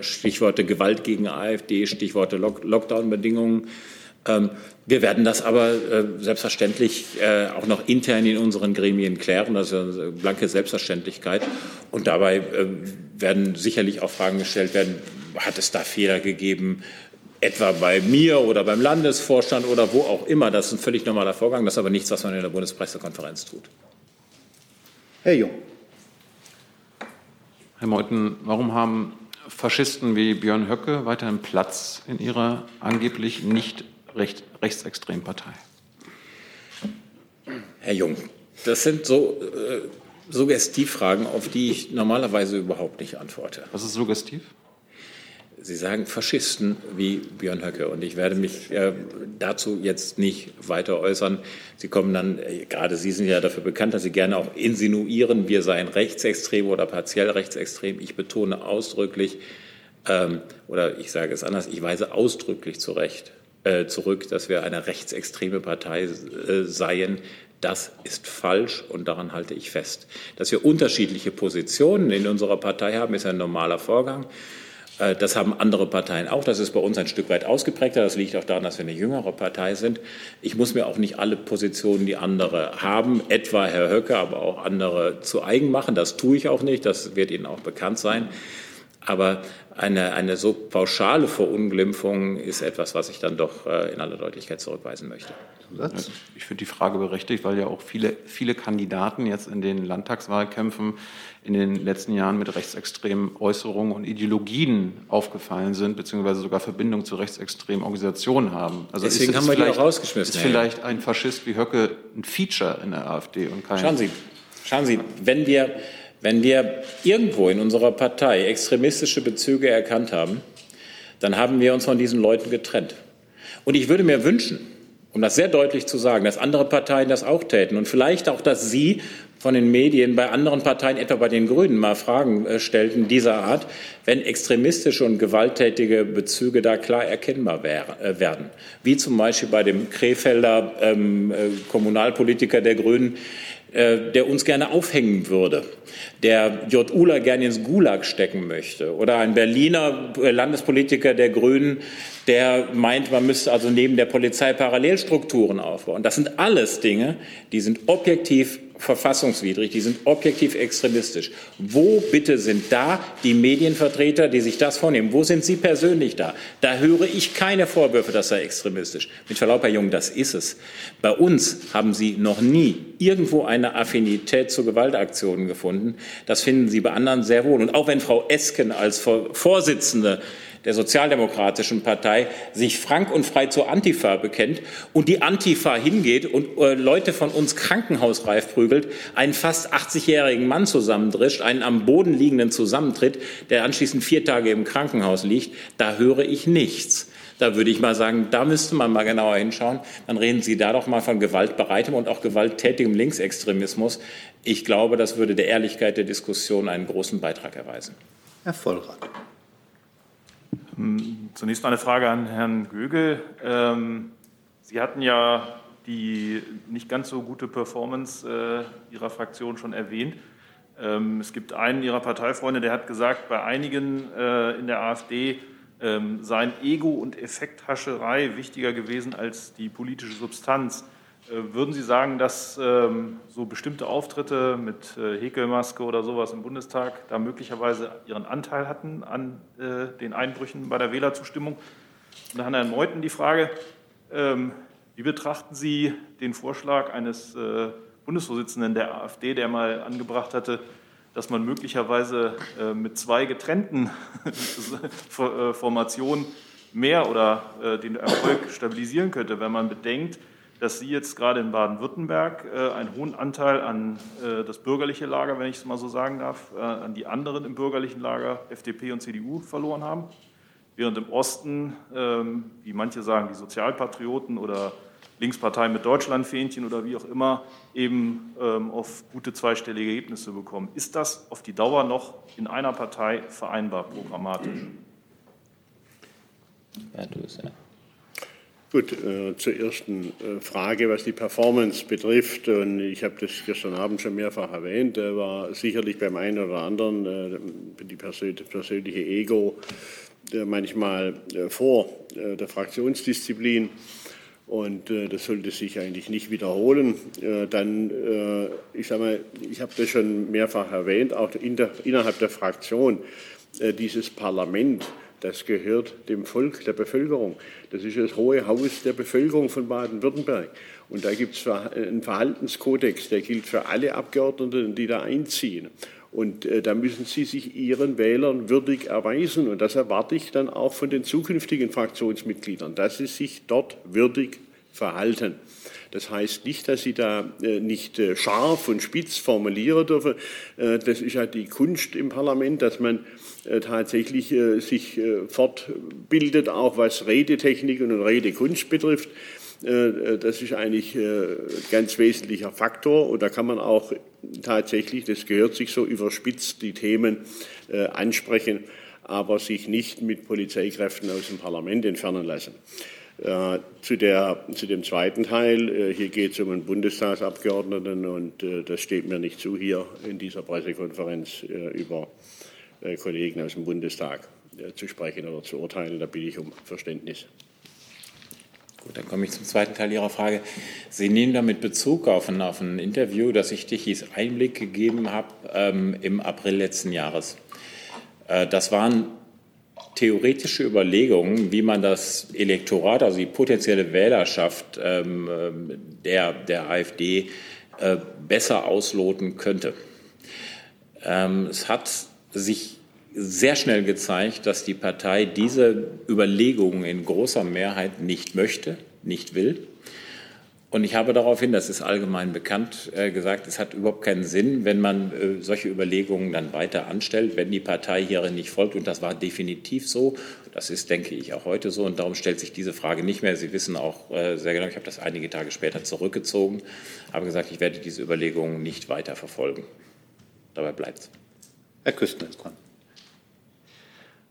Stichworte Gewalt gegen AfD, Stichworte Lockdown-Bedingungen. Ähm, wir werden das aber äh, selbstverständlich auch noch intern in unseren Gremien klären. Das ist eine blanke Selbstverständlichkeit. Und dabei werden sicherlich auch Fragen gestellt werden, hat es da Fehler gegeben? etwa bei mir oder beim Landesvorstand oder wo auch immer. Das ist ein völlig normaler Vorgang. Das ist aber nichts, was man in der Bundespressekonferenz tut. Herr Jung. Herr Meuthen, warum haben Faschisten wie Björn Höcke weiterhin Platz in ihrer angeblich nicht recht, rechtsextremen Partei? Herr Jung, das sind so äh, Suggestivfragen, auf die ich normalerweise überhaupt nicht antworte. Was ist suggestiv? Sie sagen Faschisten wie Björn Höcke und ich werde mich äh, dazu jetzt nicht weiter äußern. Sie kommen dann, äh, gerade Sie sind ja dafür bekannt, dass Sie gerne auch insinuieren, wir seien rechtsextrem oder partiell rechtsextrem. Ich betone ausdrücklich, ähm, oder ich sage es anders, ich weise ausdrücklich zurecht, äh, zurück, dass wir eine rechtsextreme Partei äh, seien. Das ist falsch und daran halte ich fest. Dass wir unterschiedliche Positionen in unserer Partei haben, ist ein normaler Vorgang. Äh, das haben andere Parteien auch. Das ist bei uns ein Stück weit ausgeprägter. Das liegt auch daran, dass wir eine jüngere Partei sind. Ich muss mir auch nicht alle Positionen, die andere haben, etwa Herr Höcke, aber auch andere zu eigen machen. Das tue ich auch nicht. Das wird Ihnen auch bekannt sein. Aber eine, eine so pauschale Verunglimpfung ist etwas, was ich dann doch äh, in aller Deutlichkeit zurückweisen möchte. Ich finde die Frage berechtigt, weil ja auch viele, viele Kandidaten jetzt in den Landtagswahlkämpfen in den letzten Jahren mit rechtsextremen Äußerungen und Ideologien aufgefallen sind, beziehungsweise sogar Verbindung zu rechtsextremen Organisationen haben. Also Deswegen ist, haben wir die auch rausgeschmissen. Ist vielleicht ein Faschist wie Höcke ein Feature in der AfD und kein. Schauen Sie, schauen Sie, wenn wir, wenn wir irgendwo in unserer Partei extremistische Bezüge erkannt haben, dann haben wir uns von diesen Leuten getrennt. Und ich würde mir wünschen, um das sehr deutlich zu sagen, dass andere Parteien das auch täten und vielleicht auch, dass Sie von den Medien bei anderen Parteien, etwa bei den Grünen, mal Fragen äh, stellten dieser Art, wenn extremistische und gewalttätige Bezüge da klar erkennbar äh, werden. Wie zum Beispiel bei dem Krefelder ähm, äh, Kommunalpolitiker der Grünen, der uns gerne aufhängen würde, der J. Uller gerne ins Gulag stecken möchte, oder ein Berliner äh, Landespolitiker der Grünen, der meint, man müsste also neben der Polizei Parallelstrukturen aufbauen. Das sind alles Dinge, die sind objektiv verfassungswidrig, die sind objektiv extremistisch. Wo bitte sind da die Medienvertreter, die sich das vornehmen? Wo sind Sie persönlich da? Da höre ich keine Vorwürfe, das sei extremistisch. Mit Verlaub, Herr Jung, das ist es. Bei uns haben Sie noch nie irgendwo eine Affinität zu Gewaltaktionen gefunden. Das finden Sie bei anderen sehr wohl. Und auch wenn Frau Esken als Vorsitzende der Sozialdemokratischen Partei sich frank und frei zur Antifa bekennt und die Antifa hingeht und äh, Leute von uns krankenhausreif prügelt, einen fast 80-jährigen Mann zusammendrischt, einen am Boden liegenden zusammentritt, der anschließend vier Tage im Krankenhaus liegt, da höre ich nichts. Da würde ich mal sagen, da müsste man mal genauer hinschauen. Dann reden Sie da doch mal von gewaltbereitem und auch gewalttätigem Linksextremismus. Ich glaube, das würde der Ehrlichkeit der Diskussion einen großen Beitrag erweisen. Herr Vollrath. Hm, zunächst eine Frage an Herrn Gögel. Ähm, Sie hatten ja die nicht ganz so gute Performance äh, Ihrer Fraktion schon erwähnt. Ähm, es gibt einen Ihrer Parteifreunde, der hat gesagt, bei einigen äh, in der AfD ähm, seien Ego und Effekthascherei wichtiger gewesen als die politische Substanz. Äh, würden Sie sagen, dass ähm, so bestimmte Auftritte mit äh, Häkelmaske oder sowas im Bundestag da möglicherweise ihren Anteil hatten an äh, den Einbrüchen bei der Wählerzustimmung? Und an Herrn Meuthen die Frage, ähm, wie betrachten Sie den Vorschlag eines Bundesvorsitzenden der AfD, der mal angebracht hatte, dass man möglicherweise mit zwei getrennten Formationen mehr oder den Erfolg stabilisieren könnte, wenn man bedenkt, dass Sie jetzt gerade in Baden-Württemberg äh, einen hohen Anteil an äh, das bürgerliche Lager, wenn ich es mal so sagen darf, äh, an die anderen im bürgerlichen Lager, FDP und CDU, verloren haben. Während im Osten, ähm, wie manche sagen, die Sozialpatrioten oder Linkspartei mit Deutschlandfähnchen oder wie auch immer, eben ähm, auf gute zweistellige Ergebnisse bekommen. Ist das auf die Dauer noch in einer Partei vereinbar programmatisch? Ja, du bist ja. Gut, äh, zur ersten äh, Frage, was die Performance betrifft. Und ich habe das gestern Abend schon mehrfach erwähnt. Da war sicherlich beim einen oder anderen äh, die persönliche Ego äh, manchmal äh, vor äh, der Fraktionsdisziplin. Und das sollte sich eigentlich nicht wiederholen. dann, ich sage mal, ich habe das schon mehrfach erwähnt, auch in der, innerhalb der Fraktion, dieses Parlament das gehört dem Volk, der Bevölkerung. Das ist das hohe Haus der Bevölkerung von Baden-Württemberg. Und da gibt es einen Verhaltenskodex, der gilt für alle Abgeordneten, die da einziehen. Und äh, da müssen Sie sich Ihren Wählern würdig erweisen. Und das erwarte ich dann auch von den zukünftigen Fraktionsmitgliedern, dass sie sich dort würdig verhalten. Das heißt nicht, dass Sie da äh, nicht äh, scharf und spitz formulieren dürfen. Äh, das ist ja die Kunst im Parlament, dass man tatsächlich sich fortbildet, auch was Redetechnik und Redekunst betrifft. Das ist eigentlich ein ganz wesentlicher Faktor und da kann man auch tatsächlich, das gehört sich so überspitzt, die Themen ansprechen, aber sich nicht mit Polizeikräften aus dem Parlament entfernen lassen. Äh, zu, der, zu dem zweiten Teil, äh, hier geht es um einen Bundestagsabgeordneten und äh, das steht mir nicht zu, hier in dieser Pressekonferenz über Kollegen aus dem Bundestag zu sprechen oder zu urteilen. Da bitte ich um Verständnis. Gut, dann komme ich zum zweiten Teil Ihrer Frage. Sie nehmen damit Bezug auf ein, auf ein Interview, das ich Tichys Einblick gegeben habe ähm, im April letzten Jahres. Das waren theoretische Überlegungen, wie man das Elektorat, also die potenzielle Wählerschaft ähm, der, der AfD äh, besser ausloten könnte. Ähm, es hat sich sehr schnell gezeigt, dass die Partei diese Überlegungen in großer Mehrheit nicht möchte, nicht will. Und ich habe daraufhin, das ist allgemein bekannt, äh, gesagt, es hat überhaupt keinen Sinn, wenn man äh, solche Überlegungen dann weiter anstellt, wenn die Partei hierin nicht folgt. Und das war definitiv so. Das ist, denke ich, auch heute so. Und darum stellt sich diese Frage nicht mehr. Sie wissen auch äh, sehr genau, ich habe das einige Tage später zurückgezogen, habe gesagt, ich werde diese Überlegungen nicht weiter verfolgen. Dabei bleibt es. Herr Küstner ist dran.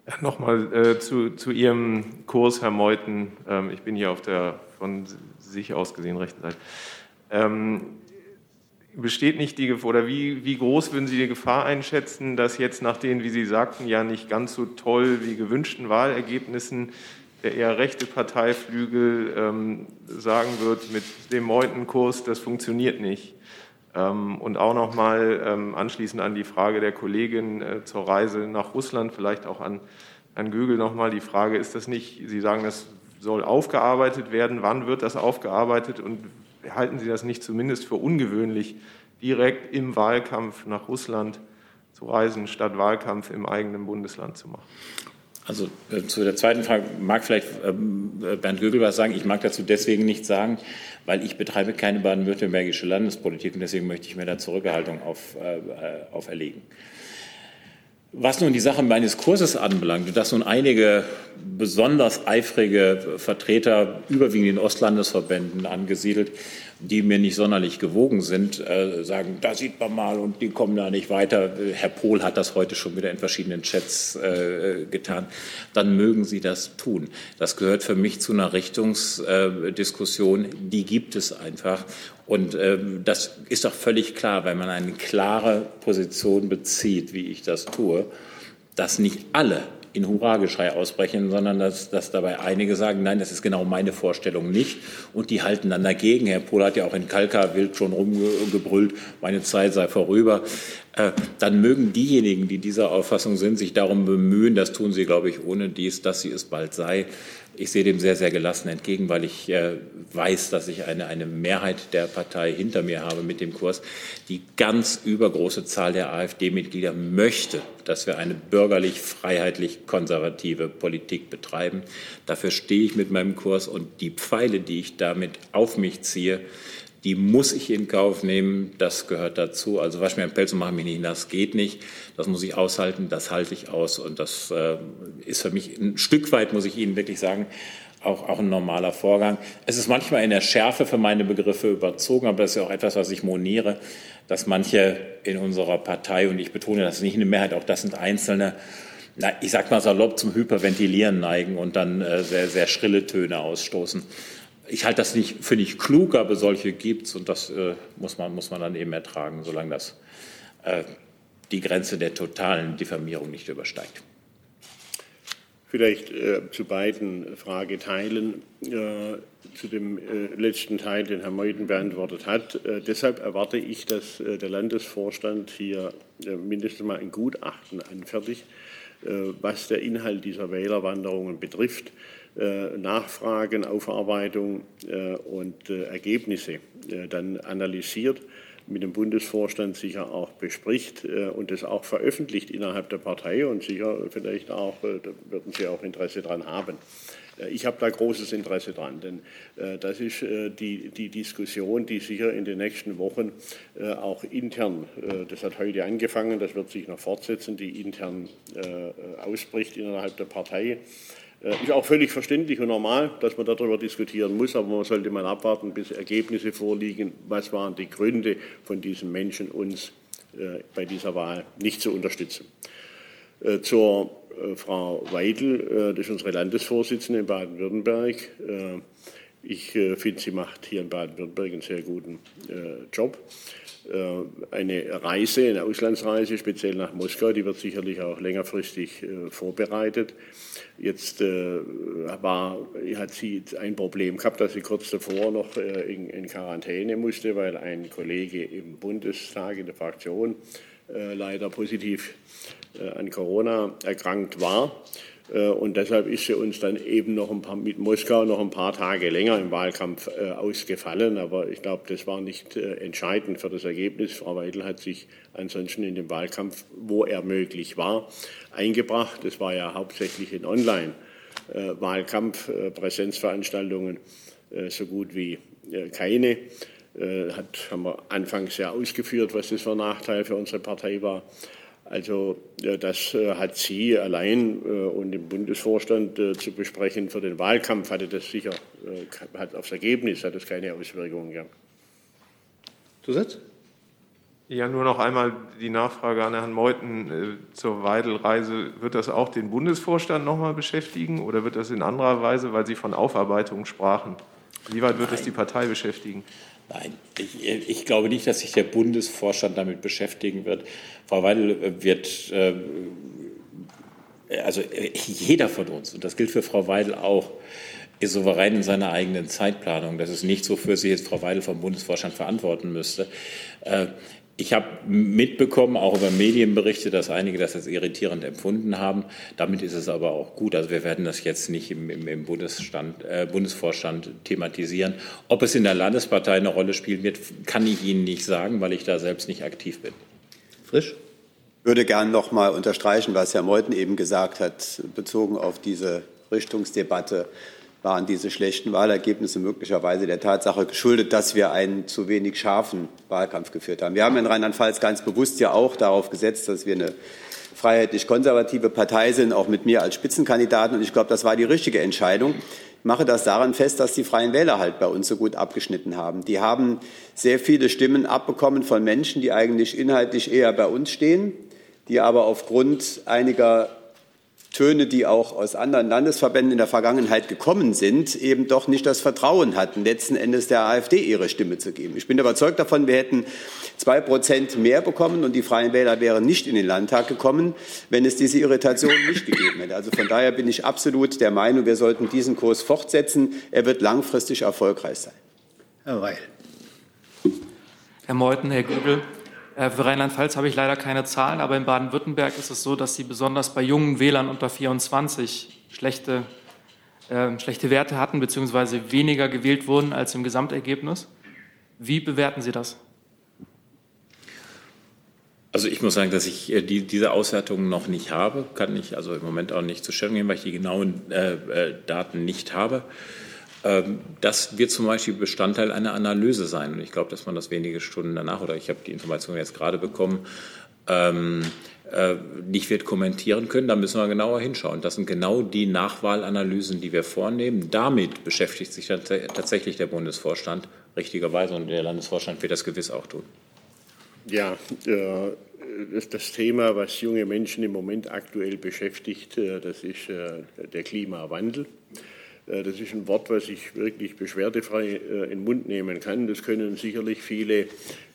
Ja, Nochmal äh, zu, zu Ihrem Kurs, Herr Meuthen. Ähm, ich bin hier auf der von sich aus gesehen rechten Seite. Ähm, besteht nicht die Gefahr, oder wie, wie groß würden Sie die Gefahr einschätzen, dass jetzt nach den, wie Sie sagten, ja nicht ganz so toll wie gewünschten Wahlergebnissen der eher rechte Parteiflügel ähm, sagen wird, mit dem Meutenkurs, das funktioniert nicht? Ähm, und auch nochmal ähm, anschließend an die Frage der Kollegin äh, zur Reise nach Russland, vielleicht auch an Herrn Gögel nochmal die Frage, ist das nicht, Sie sagen, das soll aufgearbeitet werden. Wann wird das aufgearbeitet und halten Sie das nicht zumindest für ungewöhnlich, direkt im Wahlkampf nach Russland zu reisen, statt Wahlkampf im eigenen Bundesland zu machen? Also äh, zu der zweiten Frage mag vielleicht ähm, Bernd Gögel was sagen. Ich mag dazu deswegen nichts sagen, weil ich betreibe keine baden-württembergische Landespolitik und deswegen möchte ich mir da Zurückhaltung auf, äh, auferlegen. Was nun die Sache meines Kurses anbelangt, dass nun einige besonders eifrige Vertreter, überwiegend in Ostlandesverbänden angesiedelt, die mir nicht sonderlich gewogen sind, äh, sagen, da sieht man mal und die kommen da nicht weiter. Herr Pohl hat das heute schon wieder in verschiedenen Chats äh, getan. Dann mögen Sie das tun. Das gehört für mich zu einer Richtungsdiskussion. die gibt es einfach. Und äh, das ist doch völlig klar, wenn man eine klare Position bezieht, wie ich das tue, dass nicht alle in Hurrageschrei ausbrechen, sondern dass, dass dabei einige sagen, nein, das ist genau meine Vorstellung nicht. Und die halten dann dagegen. Herr Pohl hat ja auch in Kalka wild schon rumgebrüllt, meine Zeit sei vorüber. Äh, dann mögen diejenigen, die dieser Auffassung sind, sich darum bemühen, das tun sie, glaube ich, ohne dies, dass sie es bald sei, ich sehe dem sehr, sehr gelassen entgegen, weil ich äh, weiß, dass ich eine, eine Mehrheit der Partei hinter mir habe mit dem Kurs. Die ganz übergroße Zahl der AfD-Mitglieder möchte, dass wir eine bürgerlich, freiheitlich, konservative Politik betreiben. Dafür stehe ich mit meinem Kurs und die Pfeile, die ich damit auf mich ziehe, die muss ich in Kauf nehmen. Das gehört dazu. Also wasch mir ein Pelz und mache mich nicht nass, geht nicht. Das muss ich aushalten, das halte ich aus. Und das äh, ist für mich ein Stück weit, muss ich Ihnen wirklich sagen, auch, auch ein normaler Vorgang. Es ist manchmal in der Schärfe für meine Begriffe überzogen, aber das ist ja auch etwas, was ich moniere, dass manche in unserer Partei, und ich betone, das ist nicht eine Mehrheit, auch das sind Einzelne, na, ich sag mal salopp zum Hyperventilieren neigen und dann äh, sehr, sehr schrille Töne ausstoßen ich halte das nicht für nicht klug, aber solche gibt es und das äh, muss, man, muss man dann eben ertragen, solange das äh, die Grenze der totalen Diffamierung nicht übersteigt. Vielleicht äh, zu beiden Frageteilen. Äh, zu dem äh, letzten Teil, den Herr Meuthen beantwortet hat. Äh, deshalb erwarte ich, dass der Landesvorstand hier mindestens mal ein Gutachten anfertigt, was der Inhalt dieser Wählerwanderungen betrifft Nachfragen, Aufarbeitung äh, und äh, Ergebnisse dann analysiert, mit dem Bundesvorstand sicher auch bespricht und das auch veröffentlicht innerhalb der Partei und sicher vielleicht auch, da würden Sie auch Interesse daran haben. Ich habe da großes Interesse dran, denn das ist die, die Diskussion, die sicher in den nächsten Wochen auch intern, das hat heute angefangen, das wird sich noch fortsetzen, die intern ausbricht innerhalb der Partei. Äh, ist auch völlig verständlich und normal, dass man darüber diskutieren muss, aber man sollte mal abwarten, bis Ergebnisse vorliegen. Was waren die Gründe von diesen Menschen, uns äh, bei dieser Wahl nicht zu unterstützen? Äh, zur Frau Weidel, das ist unsere Landesvorsitzende in Baden-Württemberg. Ich finde, sie macht hier in Baden-Württemberg einen sehr guten Job. Eine Reise, eine Auslandsreise, speziell nach Moskau, die wird sicherlich auch längerfristig vorbereitet. Jetzt äh, war, hat sie ein Problem gehabt, dass sie kurz davor noch äh, in, in, Quarantäne musste, weil ein Kollege im Bundestag in der Fraktion äh, leider positiv äh, an Corona erkrankt war. Äh, und deshalb ist sie uns dann eben noch ein paar, mit Moskau noch ein paar Tage länger im Wahlkampf äh, ausgefallen. Aber ich glaube, das war nicht äh, entscheidend für das Ergebnis. Frau Weidel hat sich ansonsten in dem Wahlkampf, wo er möglich war, eingebracht. Das war ja hauptsächlich in Online-Wahlkampf, Präsenzveranstaltungen so gut wie keine. Hat, haben wir anfangs ja ausgeführt, was das für ein Nachteil für unsere Partei war. Also das äh, hat sie allein äh, und im Bundesvorstand äh, zu besprechen. Für den Wahlkampf hatte das sicher, hat aufs Ergebnis hat das keine Auswirkungen gehabt. Zusatz? Ja, nur noch einmal die Nachfrage an Herrn Meuthen zur Weidel-Reise. Wird das auch den Bundesvorstand noch mal beschäftigen oder wird das in anderer Weise, weil Sie von Aufarbeitung sprachen? Wie weit wird Nein. es die Partei beschäftigen? Nein, ich, ich, glaube nicht, dass sich der Bundesvorstand damit beschäftigen wird. Frau Weidel wird, äh, also jeder von uns, und das gilt für Frau Weidel auch, ist souverän in seiner eigenen Zeitplanung. Das ist nichts, wofür sie jetzt Frau Weidel vom Bundesvorstand verantworten müsste. Äh, ich habe mitbekommen, auch über Medienberichte, dass einige das als irritierend empfunden haben. Damit ist es aber auch gut. Also wir werden das jetzt nicht im, im, im äh, Bundesvorstand thematisieren. Ob es in der Landespartei eine Rolle spielen wird, kann ich Ihnen nicht sagen, weil ich da selbst nicht aktiv bin. Frisch? würde gern noch mal unterstreichen, was Herr Meuthen eben gesagt hat, bezogen auf diese Richtungsdebatte waren diese schlechten Wahlergebnisse möglicherweise der Tatsache geschuldet, dass wir einen zu wenig scharfen Wahlkampf geführt haben. Wir haben in Rheinland-Pfalz ganz bewusst ja auch darauf gesetzt, dass wir eine freiheitlich-konservative Partei sind, auch mit mir als Spitzenkandidaten. Und ich glaube, das war die richtige Entscheidung. Ich mache das daran fest, dass die Freien Wähler halt bei uns so gut abgeschnitten haben. Die haben sehr viele Stimmen abbekommen von Menschen, die eigentlich inhaltlich eher bei uns stehen, die aber aufgrund einiger Töne, die auch aus anderen Landesverbänden in der Vergangenheit gekommen sind, eben doch nicht das Vertrauen hatten, letzten Endes der AfD ihre Stimme zu geben. Ich bin überzeugt davon, wir hätten zwei Prozent mehr bekommen und die Freien Wähler wären nicht in den Landtag gekommen, wenn es diese Irritation nicht gegeben hätte. Also von daher bin ich absolut der Meinung, wir sollten diesen Kurs fortsetzen. Er wird langfristig erfolgreich sein. Herr Weil. Herr Meuthen, Herr Göbel, für Rheinland-Pfalz habe ich leider keine Zahlen, aber in Baden-Württemberg ist es so, dass sie besonders bei jungen Wählern unter 24 schlechte, äh, schlechte Werte hatten, beziehungsweise weniger gewählt wurden als im Gesamtergebnis. Wie bewerten Sie das? Also ich muss sagen, dass ich äh, die, diese Auswertungen noch nicht habe, kann ich also im Moment auch nicht zur Stellung nehmen, weil ich die genauen äh, äh Daten nicht habe. Ähm, das wird zum Beispiel Bestandteil einer Analyse sein. Und ich glaube, dass man das wenige Stunden danach, oder ich habe die Information jetzt gerade bekommen, ähm, äh, nicht wird kommentieren können. Da müssen wir genauer hinschauen. Das sind genau die Nachwahlanalysen, die wir vornehmen. Damit beschäftigt sich tatsächlich der Bundesvorstand richtigerweise und der Landesvorstand wird das gewiss auch tun. Ja, äh, das Thema, was junge Menschen im Moment aktuell beschäftigt, äh, das ist der Klimawandel. Äh, das ist ein Wort, was ich wirklich beschwerdefrei äh, in den Mund nehmen kann. Das können sicherlich viele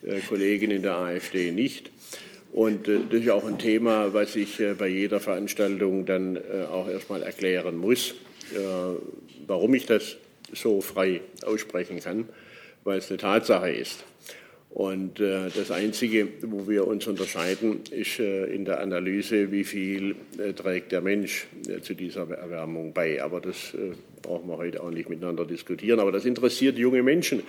äh, Kollegen in der AfD nicht. Und das ist auch ein Thema, was ich bei jeder Veranstaltung dann auch erstmal erklären muss, warum ich das so frei aussprechen kann, weil es eine Tatsache ist. Und das Einzige, wo wir uns unterscheiden, ist in der Analyse, wie viel trägt der Mensch zu dieser Erwärmung bei. Aber das brauchen wir heute auch nicht miteinander diskutieren. Aber das interessiert junge Menschen.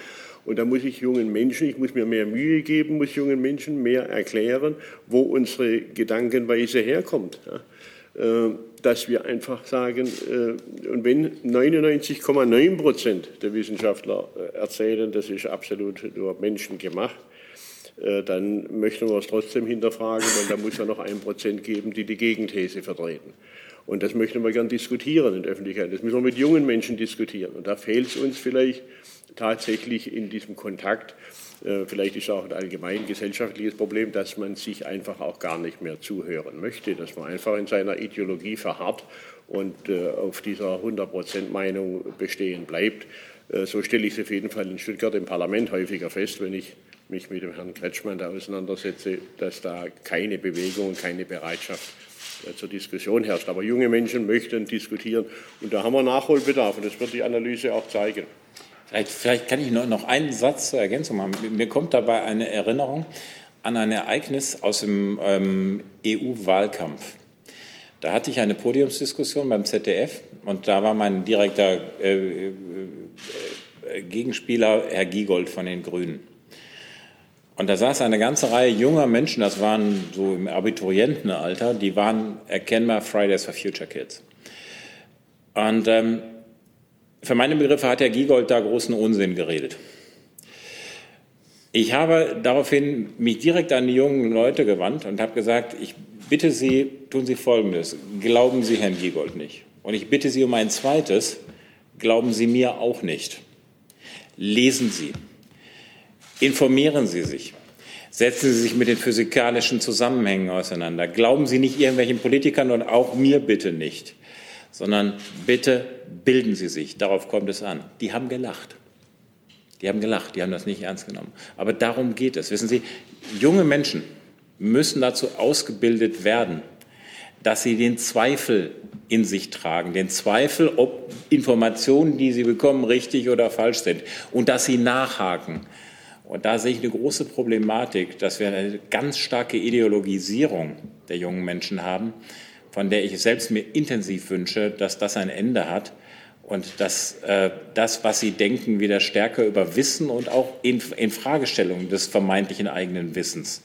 Und da muss ich jungen Menschen, ich muss mir mehr Mühe geben, muss jungen Menschen mehr erklären, wo unsere Gedankenweise herkommt. Ja. Äh, dass wir einfach sagen, äh, und wenn 99,9 Prozent der Wissenschaftler äh, erzählen, das ist absolut nur menschengemacht, dann möchten wir es trotzdem hinterfragen, weil da muss ja noch ein Prozent geben, die die Gegenthese vertreten. Und das möchten wir gern diskutieren in der Öffentlichkeit. Das müssen wir mit jungen Menschen diskutieren. Und da fehlt es uns vielleicht tatsächlich in diesem Kontakt äh, vielleicht ist auch ein allgemein gesellschaftliches Problem, dass man sich einfach auch gar nicht mehr zuhören möchte, dass man einfach in seiner Ideologie verharrt und äh, auf dieser 100 Meinung bestehen bleibt. Äh, so stelle ich es auf jeden Fall in Stuttgart im Parlament häufiger fest, wenn ich mich mit dem Herrn Kretschmann da auseinandersetze, dass da keine Bewegung keine Bereitschaft zur Diskussion herrscht. Aber junge Menschen möchten diskutieren und da haben wir Nachholbedarf und das wird die Analyse auch zeigen. Vielleicht, vielleicht kann ich noch einen Satz zur Ergänzung machen. Mir kommt dabei eine Erinnerung an ein Ereignis aus dem ähm, EU-Wahlkampf. Da hatte ich eine Podiumsdiskussion beim ZDF und da war mein direkter äh, äh, Gegenspieler Herr Giegold von den Grünen. Und da saß eine ganze Reihe junger Menschen, das waren so im Abiturientenalter, die waren erkennbar Fridays for Future Kids. Und ähm, für meine Begriffe hat Herr Giegold da großen Unsinn geredet. Ich habe daraufhin mich direkt an die jungen Leute gewandt und habe gesagt, ich bitte Sie, tun Sie Folgendes, glauben Sie Herrn Giegold nicht. Und ich bitte Sie um ein zweites, glauben Sie mir auch nicht. Lesen Sie, informieren Sie sich, setzen Sie sich mit den physikalischen Zusammenhängen auseinander. Glauben Sie nicht irgendwelchen Politikern und auch mir bitte nicht, sondern bitte bilden Sie sich, darauf kommt es an. Die haben gelacht. Die haben gelacht, die haben das nicht ernst genommen. Aber darum geht es. Wissen Sie, junge Menschen müssen dazu ausgebildet werden, dass sie den Zweifel in sich tragen, den Zweifel, ob Informationen, die sie bekommen, richtig oder falsch sind und dass sie nachhaken. Und da sehe ich eine große Problematik, dass wir eine ganz starke Ideologisierung der jungen Menschen haben, von der ich selbst mir intensiv wünsche, dass das ein Ende hat und dass äh, das, was sie denken, wieder stärker über Wissen und auch in, in Fragestellungen des vermeintlichen eigenen Wissens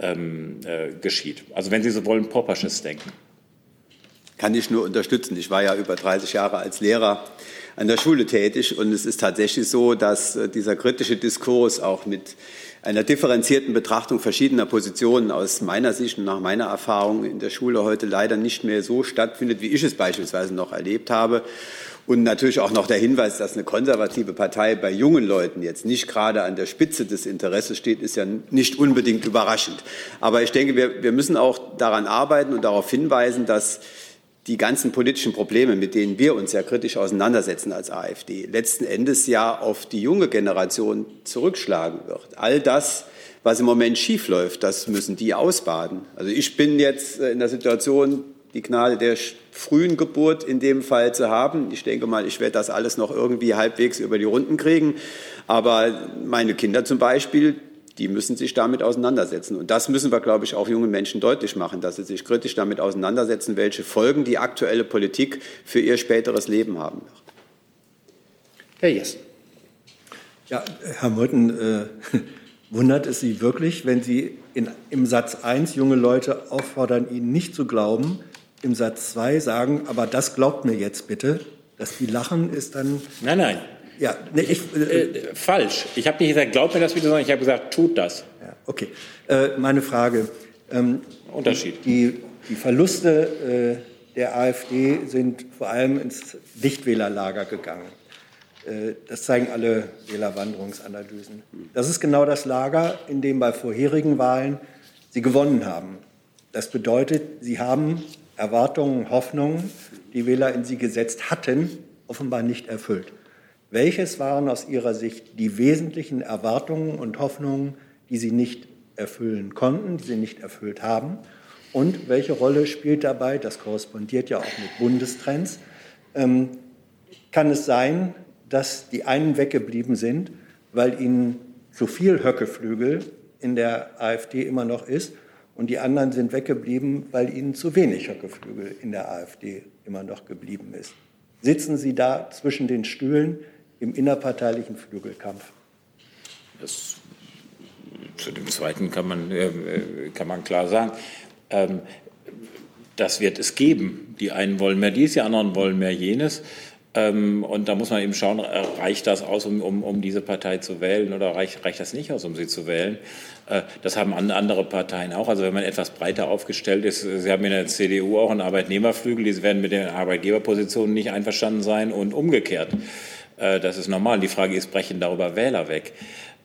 ähm, äh, geschieht. Also wenn Sie so wollen, Poppersches denken. Kann ich nur unterstützen. Ich war ja über 30 Jahre als Lehrer an der Schule tätig und es ist tatsächlich so, dass äh, dieser kritische Diskurs auch mit einer differenzierten Betrachtung verschiedener Positionen aus meiner Sicht und nach meiner Erfahrung in der Schule heute leider nicht mehr so stattfindet, wie ich es beispielsweise noch erlebt habe. Und natürlich auch noch der Hinweis, dass eine konservative Partei bei jungen Leuten jetzt nicht gerade an der Spitze des Interesses steht, ist ja nicht unbedingt überraschend. Aber ich denke, wir, wir müssen auch daran arbeiten und darauf hinweisen, dass die ganzen politischen Probleme, mit denen wir uns ja kritisch auseinandersetzen als AfD, letzten Endes ja auf die junge Generation zurückschlagen wird. All das, was im Moment schiefläuft, das müssen die ausbaden. Also ich bin jetzt in der Situation, die Gnade der frühen Geburt in dem Fall zu haben. Ich denke mal, ich werde das alles noch irgendwie halbwegs über die Runden kriegen. Aber meine Kinder zum Beispiel, die müssen sich damit auseinandersetzen. Und das müssen wir, glaube ich, auch jungen Menschen deutlich machen, dass sie sich kritisch damit auseinandersetzen, welche Folgen die aktuelle Politik für ihr späteres Leben haben wird. Herr Jessen. Ja, Herr Meuthen, äh, wundert es Sie wirklich, wenn Sie in, im Satz 1 junge Leute auffordern, Ihnen nicht zu glauben, im Satz 2 sagen, aber das glaubt mir jetzt bitte, dass die lachen ist dann. Nein, nein. Ja, nee, ich, äh, äh, falsch. Ich habe nicht gesagt, glaubt mir das bitte, sondern ich habe gesagt, tut das. Ja, okay. Äh, meine Frage. Ähm, Unterschied. Die, die Verluste äh, der AfD sind vor allem ins Nichtwählerlager gegangen. Äh, das zeigen alle Wählerwanderungsanalysen. Das ist genau das Lager, in dem bei vorherigen Wahlen Sie gewonnen haben. Das bedeutet, Sie haben Erwartungen, Hoffnungen, die Wähler in sie gesetzt hatten, offenbar nicht erfüllt. Welches waren aus Ihrer Sicht die wesentlichen Erwartungen und Hoffnungen, die Sie nicht erfüllen konnten, die Sie nicht erfüllt haben? Und welche Rolle spielt dabei, das korrespondiert ja auch mit Bundestrends, ähm, kann es sein, dass die einen weggeblieben sind, weil ihnen zu viel Höckeflügel in der AfD immer noch ist und die anderen sind weggeblieben, weil ihnen zu wenig Höckeflügel in der AfD immer noch geblieben ist. Sitzen Sie da zwischen den Stühlen im innerparteilichen Flügelkampf? Das, zu dem Zweiten kann man, äh, kann man klar sagen. Ähm, das wird es geben. Die einen wollen mehr dies, die anderen wollen mehr jenes. Ähm, und da muss man eben schauen, reicht das aus, um, um, um diese Partei zu wählen oder reicht, reicht das nicht aus, um sie zu wählen? Äh, das haben andere Parteien auch. Also wenn man etwas breiter aufgestellt ist, Sie haben in der CDU auch einen Arbeitnehmerflügel, die werden mit den Arbeitgeberpositionen nicht einverstanden sein und umgekehrt. Äh, das ist normal. Die Frage ist, brechen darüber Wähler weg?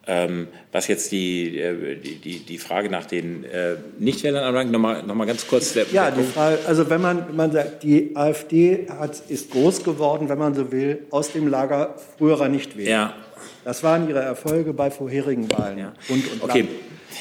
Ähm, was jetzt die, äh, die, die, die Frage nach den äh, Nichtwählern anbelangt, nochmal noch mal ganz kurz. Der, ja, die Frage, also wenn man, man sagt, die AfD hat, ist groß geworden, wenn man so will, aus dem Lager früherer Nichtwähler. Ja. Das waren ihre Erfolge bei vorherigen Wahlen. Ja. Und, und okay.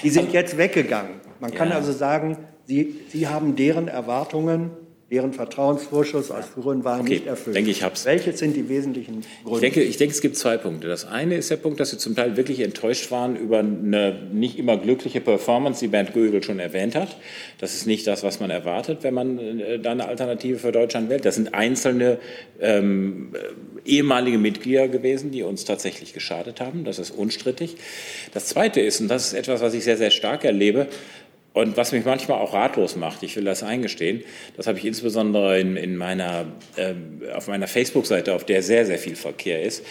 Die sind jetzt weggegangen. Man kann ja. also sagen, sie, sie haben deren Erwartungen deren Vertrauensvorschuss aus früheren Wahlen okay, nicht erfüllt. Denke ich hab's. Welche sind die wesentlichen Gründe? Ich denke, ich denke, es gibt zwei Punkte. Das eine ist der Punkt, dass Sie zum Teil wirklich enttäuscht waren über eine nicht immer glückliche Performance, die Bernd Gögel schon erwähnt hat. Das ist nicht das, was man erwartet, wenn man äh, da eine Alternative für Deutschland wählt. Das sind einzelne ähm, ehemalige Mitglieder gewesen, die uns tatsächlich geschadet haben. Das ist unstrittig. Das zweite ist, und das ist etwas, was ich sehr, sehr stark erlebe, und was mich manchmal auch ratlos macht, ich will das eingestehen, das habe ich insbesondere in, in meiner, äh, auf meiner Facebook-Seite, auf der sehr, sehr viel Verkehr ist,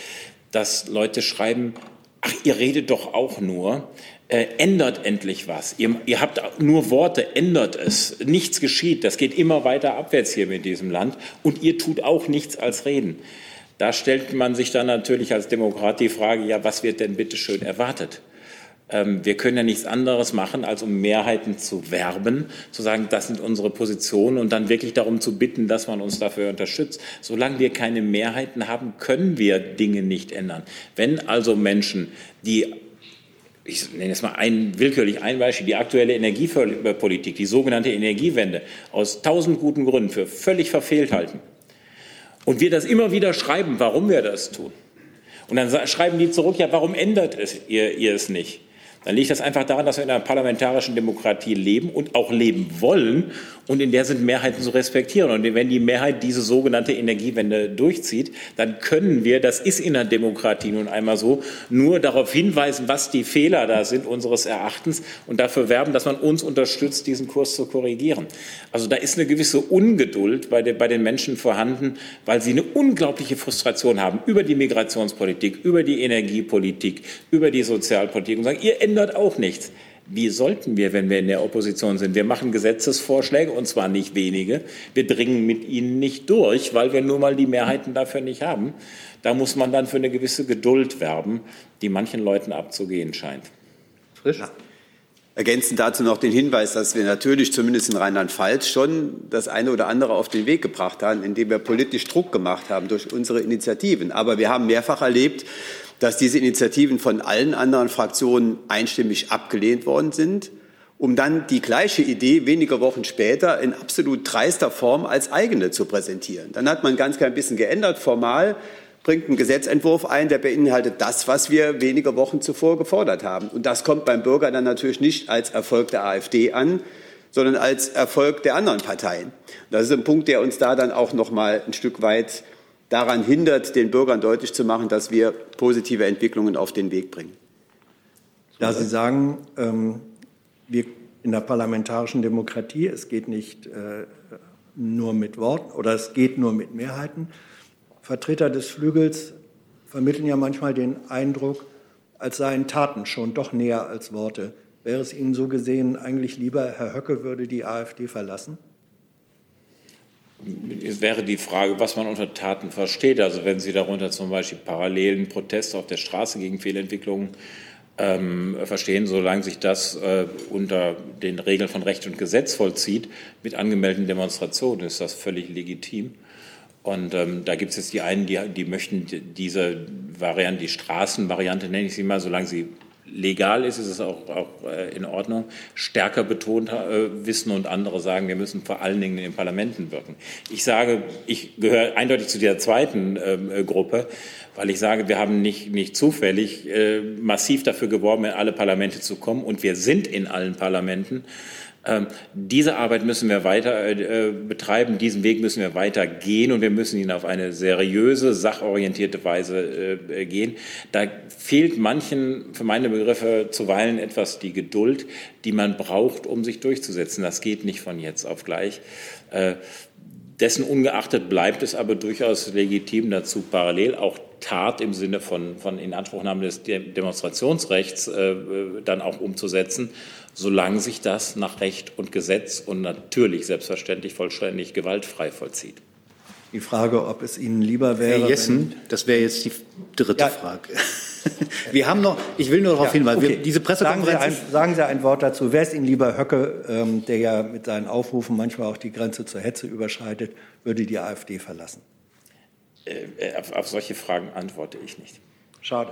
dass Leute schreiben, ach, ihr redet doch auch nur, äh, ändert endlich was. Ihr, ihr habt nur Worte, ändert es. Nichts geschieht. Das geht immer weiter abwärts hier mit diesem Land. Und ihr tut auch nichts als reden. Da stellt man sich dann natürlich als Demokrat die Frage, ja, was wird denn bitte schön erwartet? Ähm, wir können ja nichts anderes machen, als um Mehrheiten zu werben, zu sagen, das sind unsere Positionen und dann wirklich darum zu bitten, dass man uns dafür unterstützt. Solange wir keine Mehrheiten haben, können wir Dinge nicht ändern. Wenn also Menschen, die ich nenne jetzt mal ein, willkürlich ein Beispiel, die aktuelle Energiepolitik, die sogenannte Energiewende, aus tausend guten Gründen für völlig verfehlt halten. Und wir das immer wieder schreiben, warum wir das tun. Und dann schreiben die zurück, ja, warum ändert es ihr, ihr es nicht? Dann liegt das einfach daran, dass wir in einer parlamentarischen Demokratie leben und auch leben wollen und in der sind Mehrheiten zu respektieren. Und wenn die Mehrheit diese sogenannte Energiewende durchzieht, dann können wir, das ist in der Demokratie nun einmal so, nur darauf hinweisen, was die Fehler da sind unseres Erachtens und dafür werben, dass man uns unterstützt, diesen Kurs zu korrigieren. Also da ist eine gewisse Ungeduld bei, den, Menschen vorhanden, weil sie eine unglaubliche Frustration haben über die Migrationspolitik, über die Energiepolitik, über die Sozialpolitik und sagen, ihr ändert auch nichts. Wie sollten wir, wenn wir in der Opposition sind? Wir machen Gesetzesvorschläge, und zwar nicht wenige. Wir dringen mit ihnen nicht durch, weil wir nur mal die Mehrheiten dafür nicht haben. Da muss man dann für eine gewisse Geduld werben, die manchen Leuten abzugehen scheint. Frisch? Ja. Ergänzend dazu noch den Hinweis, dass wir natürlich zumindest in Rheinland-Pfalz schon das eine oder andere auf den Weg gebracht haben, indem wir politisch Druck gemacht haben durch unsere Initiativen. Aber wir haben mehrfach erlebt, dass diese Initiativen von allen anderen Fraktionen einstimmig abgelehnt worden sind, um dann die gleiche Idee wenige Wochen später in absolut dreister Form als eigene zu präsentieren. Dann hat man ganz klein bisschen geändert, formal, bringt einen Gesetzentwurf ein, der beinhaltet das, was wir wenige Wochen zuvor gefordert haben. Und das kommt beim Bürger dann natürlich nicht als Erfolg der AfD an, sondern als Erfolg der anderen Parteien. Das ist ein Punkt, der uns da dann auch noch mal ein Stück weit daran hindert, den Bürgern deutlich zu machen, dass wir positive Entwicklungen auf den Weg bringen. Da Sie sagen, ähm, wir in der parlamentarischen Demokratie, es geht nicht äh, nur mit Worten oder es geht nur mit Mehrheiten. Vertreter des Flügels vermitteln ja manchmal den Eindruck, als seien Taten schon doch näher als Worte. Wäre es Ihnen so gesehen eigentlich lieber, Herr Höcke würde die AfD verlassen? Es wäre die Frage, was man unter Taten versteht. Also wenn Sie darunter zum Beispiel parallelen Protest auf der Straße gegen Fehlentwicklungen ähm, verstehen, solange sich das äh, unter den Regeln von Recht und Gesetz vollzieht, mit angemeldeten Demonstrationen, ist das völlig legitim. Und ähm, da gibt es jetzt die einen, die, die möchten diese Variante, die Straßenvariante nenne ich sie mal, solange sie legal ist, ist es auch, auch äh, in Ordnung, stärker betont äh, wissen und andere sagen, wir müssen vor allen Dingen in den Parlamenten wirken. Ich sage, ich gehöre eindeutig zu dieser zweiten ähm, äh, Gruppe, weil ich sage, wir haben nicht, nicht zufällig äh, massiv dafür geworben, in alle Parlamente zu kommen und wir sind in allen Parlamenten. Ähm, diese Arbeit müssen wir weiter äh, betreiben, diesen Weg müssen wir weiter gehen und wir müssen ihn auf eine seriöse, sachorientierte Weise äh, gehen. Da fehlt manchen, für meine Begriffe, zuweilen etwas die Geduld, die man braucht, um sich durchzusetzen. Das geht nicht von jetzt auf gleich. Äh, dessen ungeachtet bleibt es aber durchaus legitim dazu, parallel auch Tat im Sinne von, von Inanspruchnahme des Demonstrationsrechts äh, dann auch umzusetzen solange sich das nach Recht und Gesetz und natürlich selbstverständlich vollständig gewaltfrei vollzieht. Die Frage, ob es Ihnen lieber wäre. Herr Jessen, das wäre jetzt die dritte ja. Frage. Wir haben noch, ich will nur darauf ja, hinweisen, okay. wir, diese Pressekonferenz. Sagen Sie, ein, sagen Sie, ein, Wort dazu. Wäre es Ihnen lieber Höcke, ähm, der ja mit seinen Aufrufen manchmal auch die Grenze zur Hetze überschreitet, würde die AfD verlassen? Äh, auf, auf solche Fragen antworte ich nicht. Schade.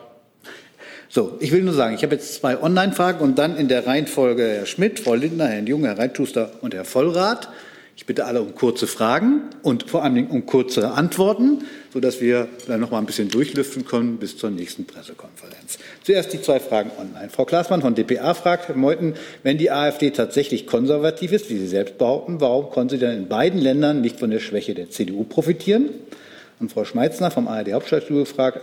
So, ich will nur sagen, ich habe jetzt zwei Online-Fragen und dann in der Reihenfolge Herr Schmidt, Frau Lindner, Herr Junge, Herr Reitschuster und Herr Vollrath. Ich bitte alle um kurze Fragen und vor allem um kurze Antworten, sodass wir dann noch mal ein bisschen durchlüften können bis zur nächsten Pressekonferenz. Zuerst die zwei Fragen online. Frau Klaasmann von dpa fragt, Herr Meuthen, wenn die AfD tatsächlich konservativ ist, wie Sie selbst behaupten, warum konnte sie dann in beiden Ländern nicht von der Schwäche der CDU profitieren? Und Frau Schmeitzner vom ARD Hauptstadtstudio fragt,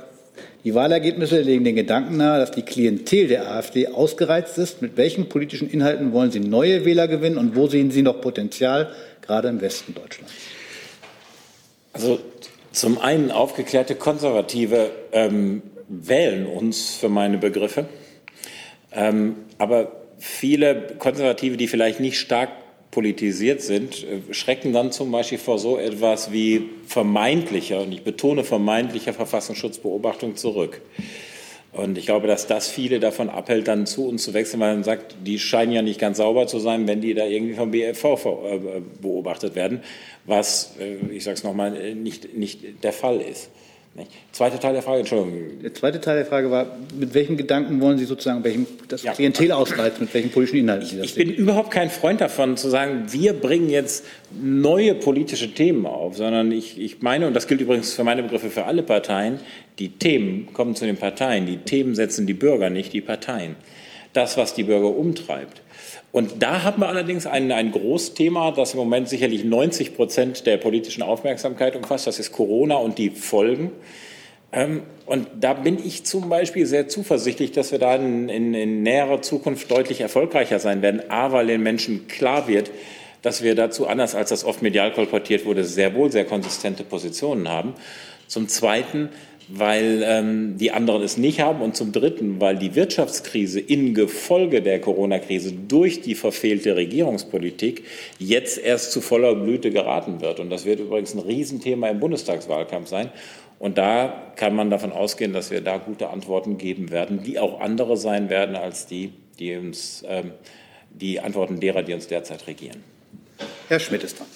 die Wahlergebnisse legen den Gedanken nahe, dass die Klientel der AfD ausgereizt ist. Mit welchen politischen Inhalten wollen Sie neue Wähler gewinnen und wo sehen Sie noch Potenzial, gerade im Westen Deutschlands? Also zum einen aufgeklärte Konservative ähm, wählen uns für meine Begriffe, ähm, aber viele Konservative, die vielleicht nicht stark politisiert sind, äh, schrecken dann zum Beispiel vor so etwas wie vermeintlicher, und ich betone vermeintlicher Verfassungsschutzbeobachtung zurück. Und ich glaube, dass das viele davon abhält, dann zu uns zu wechseln, weil man sagt, die scheinen ja nicht ganz sauber zu sein, wenn die da irgendwie vom BFV äh, beobachtet werden, was, äh, ich sage es nochmal, nicht, nicht der Fall ist. Nicht? Zweiter Teil der Frage, Entschuldigung. Der zweite Teil der Frage war, mit welchen Gedanken wollen Sie sozusagen welchem, das ja. Klientel ausreizen, mit welchen politischen Inhalten Sie das Ich sehen? bin überhaupt kein Freund davon, zu sagen, wir bringen jetzt neue politische Themen auf, sondern ich, ich meine, und das gilt übrigens für meine Begriffe für alle Parteien, die Themen kommen zu den Parteien, die Themen setzen die Bürger, nicht die Parteien. das, was die Bürger umtreibt. Und da haben wir allerdings ein, ein Großthema, das im Moment sicherlich 90 Prozent der politischen Aufmerksamkeit umfasst. Das ist Corona und die Folgen. Ähm, und da bin ich zum Beispiel sehr zuversichtlich, dass wir da in, in, in näherer Zukunft deutlich erfolgreicher sein werden. A, weil den Menschen klar wird, dass wir dazu, anders als das oft medial kolportiert wurde, sehr wohl sehr konsistente Positionen haben. Zum Zweiten, weil ähm, die anderen es nicht haben und zum Dritten, weil die Wirtschaftskrise in Gefolge der Corona-Krise durch die verfehlte Regierungspolitik jetzt erst zu voller Blüte geraten wird. Und das wird übrigens ein Riesenthema im Bundestagswahlkampf sein. Und da kann man davon ausgehen, dass wir da gute Antworten geben werden, die auch andere sein werden als die, die uns ähm, die Antworten derer, die uns derzeit regieren. Herr Schmidt ist dran.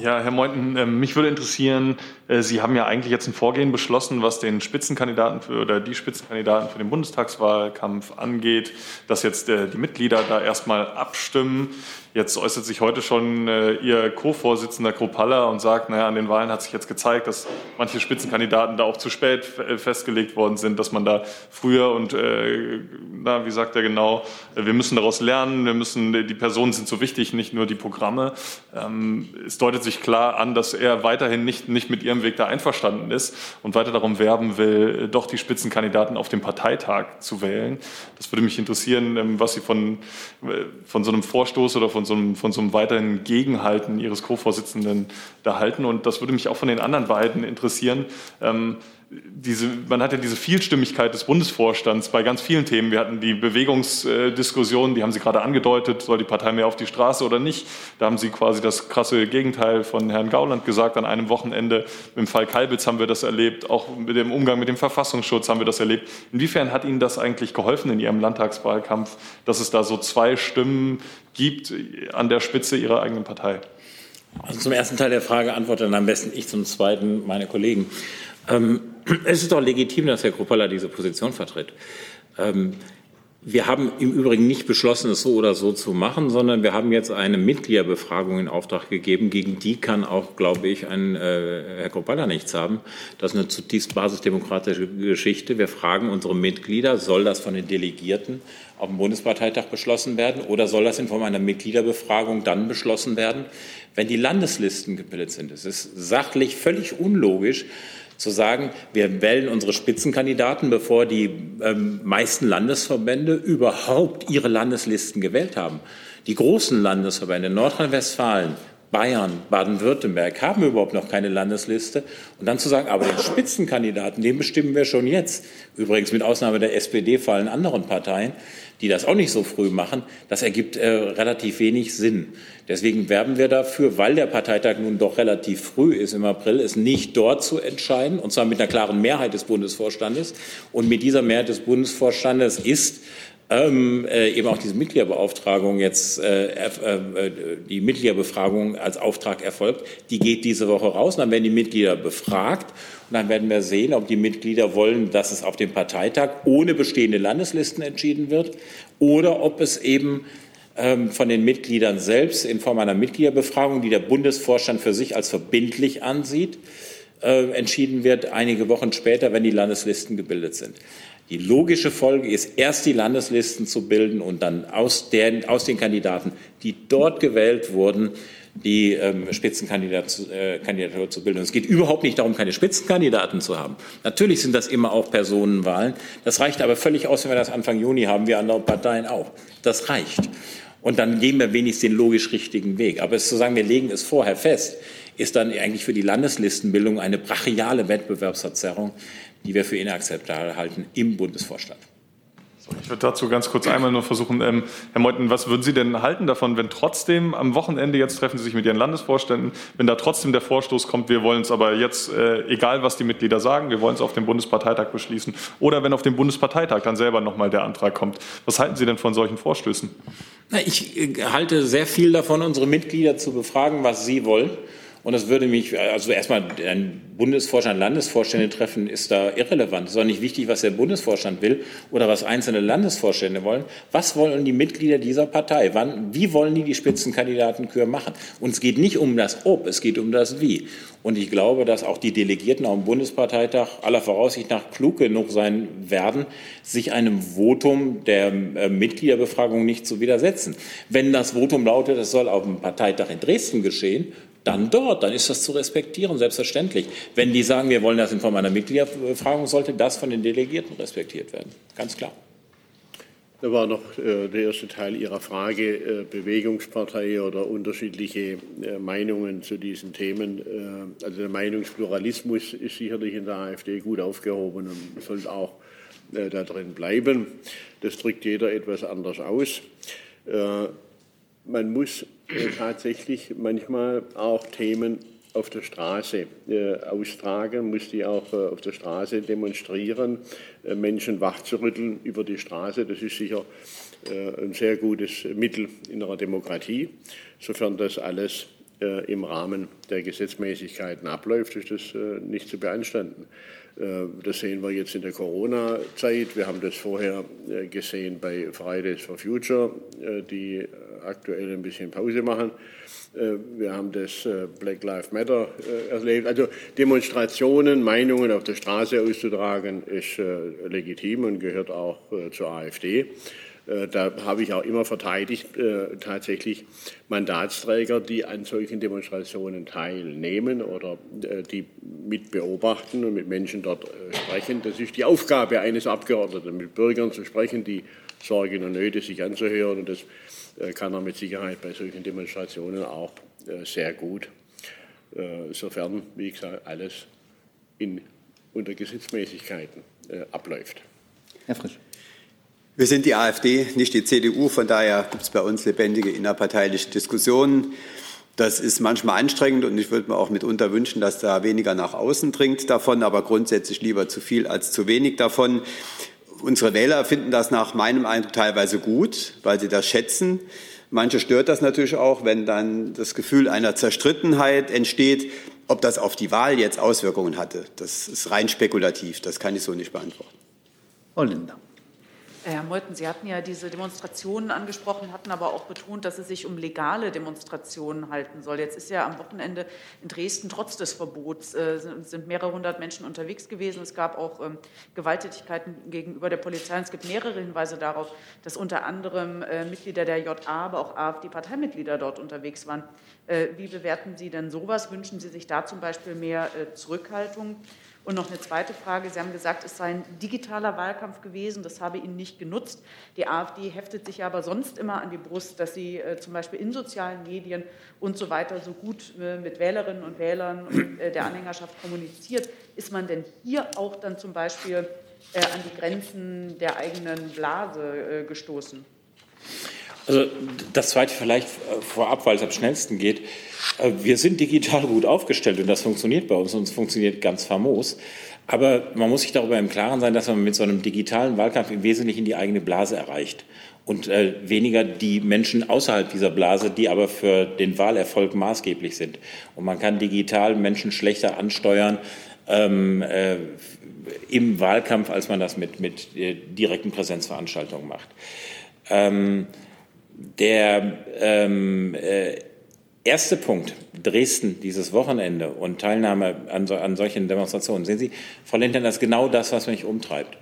Ja, Herr Meuthen, ähm, mich würde interessieren, Sie haben ja eigentlich jetzt ein Vorgehen beschlossen, was den Spitzenkandidaten für, oder die Spitzenkandidaten für den Bundestagswahlkampf angeht, dass jetzt äh, die Mitglieder da erstmal abstimmen. Jetzt äußert sich heute schon äh, Ihr Co-Vorsitzender Kropalla und sagt, naja, an den Wahlen hat sich jetzt gezeigt, dass manche Spitzenkandidaten da auch zu spät festgelegt worden sind, dass man da früher und, äh, na, wie sagt er genau, wir müssen daraus lernen, wir müssen, die Personen sind so wichtig, nicht nur die Programme. Ähm, es deutet sich klar an, dass er weiterhin nicht, nicht mit Ihrem Weg da einverstanden ist und weiter darum werben will, doch die Spitzenkandidaten auf dem Parteitag zu wählen. Das würde mich interessieren, ähm, was Sie von, äh, von so einem Vorstoß oder von so einem, von so einem weiteren Gegenhalten Ihres Co-Vorsitzenden da halten. Und das würde mich auch von den anderen beiden interessieren. Diese, man hat ja diese Vielstimmigkeit des Bundesvorstands bei ganz vielen Themen. Wir hatten die Bewegungsdiskussion, die haben Sie gerade angedeutet, soll die Partei mehr auf die Straße oder nicht? Da haben Sie quasi das krasse Gegenteil von Herrn Gauland gesagt. An einem Wochenende im Fall Kalbitz haben wir das erlebt, auch mit dem Umgang mit dem Verfassungsschutz haben wir das erlebt. Inwiefern hat Ihnen das eigentlich geholfen in Ihrem Landtagswahlkampf, dass es da so zwei Stimmen gibt an der Spitze Ihrer eigenen Partei? Also zum ersten Teil der Frage antworte dann am besten ich, zum zweiten meine Kollegen. Ähm, es ist doch legitim, dass Herr Kruppalla diese Position vertritt. Ähm, wir haben im Übrigen nicht beschlossen, es so oder so zu machen, sondern wir haben jetzt eine Mitgliederbefragung in Auftrag gegeben. Gegen die kann auch, glaube ich, ein äh, Herr Kruppalla nichts haben. Das ist eine zutiefst basisdemokratische Geschichte. Wir fragen unsere Mitglieder, soll das von den Delegierten auf dem Bundesparteitag beschlossen werden oder soll das in Form einer Mitgliederbefragung dann beschlossen werden, wenn die Landeslisten gebildet sind? Es ist sachlich völlig unlogisch, zu sagen, wir wählen unsere Spitzenkandidaten, bevor die ähm, meisten Landesverbände überhaupt ihre Landeslisten gewählt haben. Die großen Landesverbände Nordrhein-Westfalen, Bayern, Baden-Württemberg haben überhaupt noch keine Landesliste. Und dann zu sagen, aber den Spitzenkandidaten, den bestimmen wir schon jetzt. Übrigens mit Ausnahme der SPD fallen anderen Parteien die das auch nicht so früh machen, das ergibt äh, relativ wenig Sinn. Deswegen werben wir dafür, weil der Parteitag nun doch relativ früh ist im April, es nicht dort zu entscheiden, und zwar mit einer klaren Mehrheit des Bundesvorstandes. Und mit dieser Mehrheit des Bundesvorstandes ist ähm, äh, eben auch diese Mitgliederbeauftragung jetzt, äh, äh, die Mitgliederbefragung als Auftrag erfolgt, die geht diese Woche raus. Und dann werden die Mitglieder befragt und dann werden wir sehen, ob die Mitglieder wollen, dass es auf dem Parteitag ohne bestehende Landeslisten entschieden wird oder ob es eben ähm, von den Mitgliedern selbst in Form einer Mitgliederbefragung, die der Bundesvorstand für sich als verbindlich ansieht, äh, entschieden wird, einige Wochen später, wenn die Landeslisten gebildet sind. Die logische Folge ist, erst die Landeslisten zu bilden und dann aus, der, aus den Kandidaten, die dort gewählt wurden, die ähm, Spitzenkandidatur äh, zu bilden. Und es geht überhaupt nicht darum, keine Spitzenkandidaten zu haben. Natürlich sind das immer auch Personenwahlen. Das reicht aber völlig aus, wenn wir das Anfang Juni haben, wie andere Parteien auch. Das reicht. Und dann gehen wir wenigstens den logisch richtigen Weg. Aber es zu sagen, wir legen es vorher fest, ist dann eigentlich für die Landeslistenbildung eine brachiale Wettbewerbsverzerrung, die wir für inakzeptabel halten im Bundesvorstand. Ich würde dazu ganz kurz einmal nur versuchen, ähm, Herr Meuthen, was würden Sie denn halten davon, wenn trotzdem am Wochenende, jetzt treffen Sie sich mit Ihren Landesvorständen, wenn da trotzdem der Vorstoß kommt, wir wollen es aber jetzt, äh, egal was die Mitglieder sagen, wir wollen es auf dem Bundesparteitag beschließen, oder wenn auf dem Bundesparteitag dann selber nochmal der Antrag kommt. Was halten Sie denn von solchen Vorstößen? Ich äh, halte sehr viel davon, unsere Mitglieder zu befragen, was sie wollen Und das würde mich, also erstmal ein Bundesvorstand, Landesvorstände treffen, ist da irrelevant. Es ist auch nicht wichtig, was der Bundesvorstand will oder was einzelne Landesvorstände wollen. Was wollen die Mitglieder dieser Partei? Wann, wie wollen die die Spitzenkandidatenkür machen? Und es geht nicht um das Ob, es geht um das Wie. Und ich glaube, dass auch die Delegierten am Bundesparteitag aller Voraussicht nach klug genug sein werden, sich einem Votum der äh, Mitgliederbefragung nicht zu widersetzen. Wenn das Votum lautet, es soll auf dem Parteitag in Dresden geschehen, dann dort, dann ist das zu respektieren, selbstverständlich. Wenn die sagen, wir wollen das in Form einer Mitgliederbefragung, sollte das von den Delegierten respektiert werden. Ganz klar. Da war noch äh, der erste Teil Ihrer Frage, äh, Bewegungspartei oder unterschiedliche äh, Meinungen zu diesen Themen. Also der Meinungspluralismus ist sicherlich in der AfD gut aufgehoben und sollte auch da drin bleiben. Das drückt jeder etwas anders aus. Man muss tatsächlich manchmal auch Themen auf der Straße äh, austragen, muss die auch äh, auf der Straße demonstrieren, äh, Menschen wachzurütteln über die Straße. Das ist sicher äh, ein sehr gutes Mittel in einer Demokratie. Sofern das alles äh, im Rahmen der Gesetzmäßigkeiten abläuft, ist das nicht zu beanstanden. Das sehen wir jetzt in der Corona-Zeit. Wir haben das vorher gesehen bei Fridays for Future, die aktuell ein bisschen Pause machen. Äh, wir haben das äh, Black Lives Matter äh, erlebt. Also Demonstrationen, Meinungen auf der Straße auszutragen, ist legitim und gehört auch zur AfD. Da habe ich auch immer verteidigt, tatsächlich Mandatsträger, die an solchen Demonstrationen teilnehmen oder die mit beobachten und mit Menschen dort sprechen. Das ist die Aufgabe eines Abgeordneten, mit Bürgern zu sprechen, die Sorgen und Nöte sich anzuhören. Und das äh, kann er mit Sicherheit bei solchen Demonstrationen auch äh, sehr gut, äh, sofern, wie gesagt, alles in, unter Gesetzmäßigkeiten abläuft. Herr Frisch. Wir sind die AfD, nicht die CDU. Von daher gibt es bei uns lebendige innerparteiliche Diskussionen. Das ist manchmal anstrengend und ich würde mir auch mitunter wünschen, dass da weniger nach außen dringt davon, aber grundsätzlich lieber zu viel als zu wenig davon. Unsere Wähler finden das nach meinem Eindruck teilweise gut, weil sie das schätzen. Manche stört das natürlich auch, wenn dann das Gefühl einer Zerstrittenheit entsteht. Ob das auf die Wahl jetzt Auswirkungen hatte, das ist rein spekulativ. Das kann ich so nicht beantworten. Frau Lindner. Herr Meuthen, Sie hatten ja diese Demonstrationen angesprochen, hatten aber auch betont, dass es sich um legale Demonstrationen halten soll. Jetzt ist ja am Wochenende in Dresden trotz des Verbots äh, sind mehrere hundert Menschen unterwegs gewesen. Es gab auch ähm, Gewalttätigkeiten gegenüber der Polizei. Es gibt mehrere Hinweise darauf, dass unter anderem äh, Mitglieder der JA, aber auch AfD-Parteimitglieder dort unterwegs waren. Äh, wie bewerten Sie denn sowas? Wünschen Sie sich da zum Beispiel mehr äh, Zurückhaltung? Und noch eine zweite Frage. Sie haben gesagt, es sei ein digitaler Wahlkampf gewesen. Das habe Ihnen nicht genutzt. Die AfD heftet sich aber sonst immer an die Brust, dass sie äh, zum Beispiel in sozialen Medien und so weiter so gut äh, mit Wählerinnen und Wählern und äh, der Anhängerschaft kommuniziert. Ist man denn hier auch dann zum Beispiel äh, an die Grenzen der eigenen Blase äh, gestoßen? Also das Zweite vielleicht äh, vorab, weil es am schnellsten geht. Äh, wir sind digital gut aufgestellt und das funktioniert bei uns und es funktioniert ganz famos. Aber man muss sich darüber im Klaren sein, dass man mit so einem digitalen Wahlkampf im Wesentlichen die eigene Blase erreicht und äh, weniger die Menschen außerhalb dieser Blase, die aber für den Wahlerfolg maßgeblich sind. Und man kann digital Menschen schlechter ansteuern ähm, äh, im Wahlkampf, als man das mit, mit äh, direkten Präsenzveranstaltungen macht. Ähm, der ähm, äh, erste Punkt, Dresden, dieses Wochenende und Teilnahme an, so, an solchen Demonstrationen. Sehen Sie, Frau Lindner, das ist genau das, was mich umtreibt.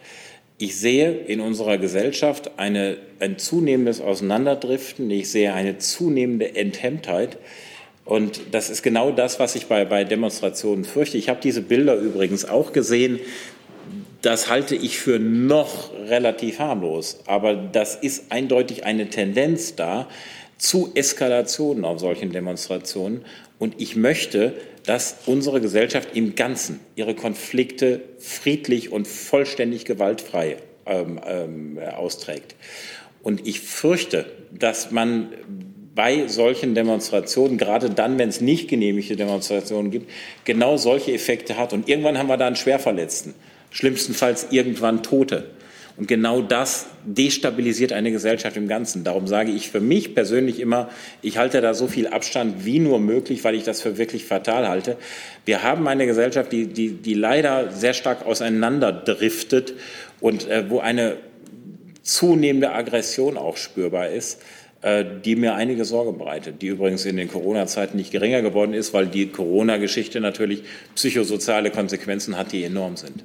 Ich sehe in unserer Gesellschaft eine, ein zunehmendes Auseinanderdriften. Ich sehe eine zunehmende Enthemmtheit. Und das ist genau das, was ich bei, bei Demonstrationen fürchte. Ich habe diese Bilder übrigens auch gesehen das halte ich für noch relativ harmlos. Aber das ist eindeutig eine Tendenz da zu Eskalationen auf solchen Demonstrationen. Und ich möchte, dass unsere Gesellschaft im Ganzen ihre Konflikte friedlich und vollständig gewaltfrei ähm, ähm, austrägt. Und ich fürchte, dass man bei solchen Demonstrationen, gerade dann, wenn es nicht genehmigte Demonstrationen gibt, genau solche Effekte hat. Und irgendwann haben wir da einen Schwerverletzten schlimmstenfalls irgendwann Tote. Und genau das destabilisiert eine Gesellschaft im Ganzen. Darum sage ich für mich persönlich immer, ich halte da so viel Abstand wie nur möglich, weil ich das für wirklich fatal halte. Wir haben eine Gesellschaft, die, die, die leider sehr stark auseinanderdriftet und äh, wo eine zunehmende Aggression auch spürbar ist äh, die mir einige Sorge bereitet, die übrigens in den Corona-Zeiten nicht geringer geworden ist, weil die Corona-Geschichte natürlich psychosoziale Konsequenzen hat, die enorm sind.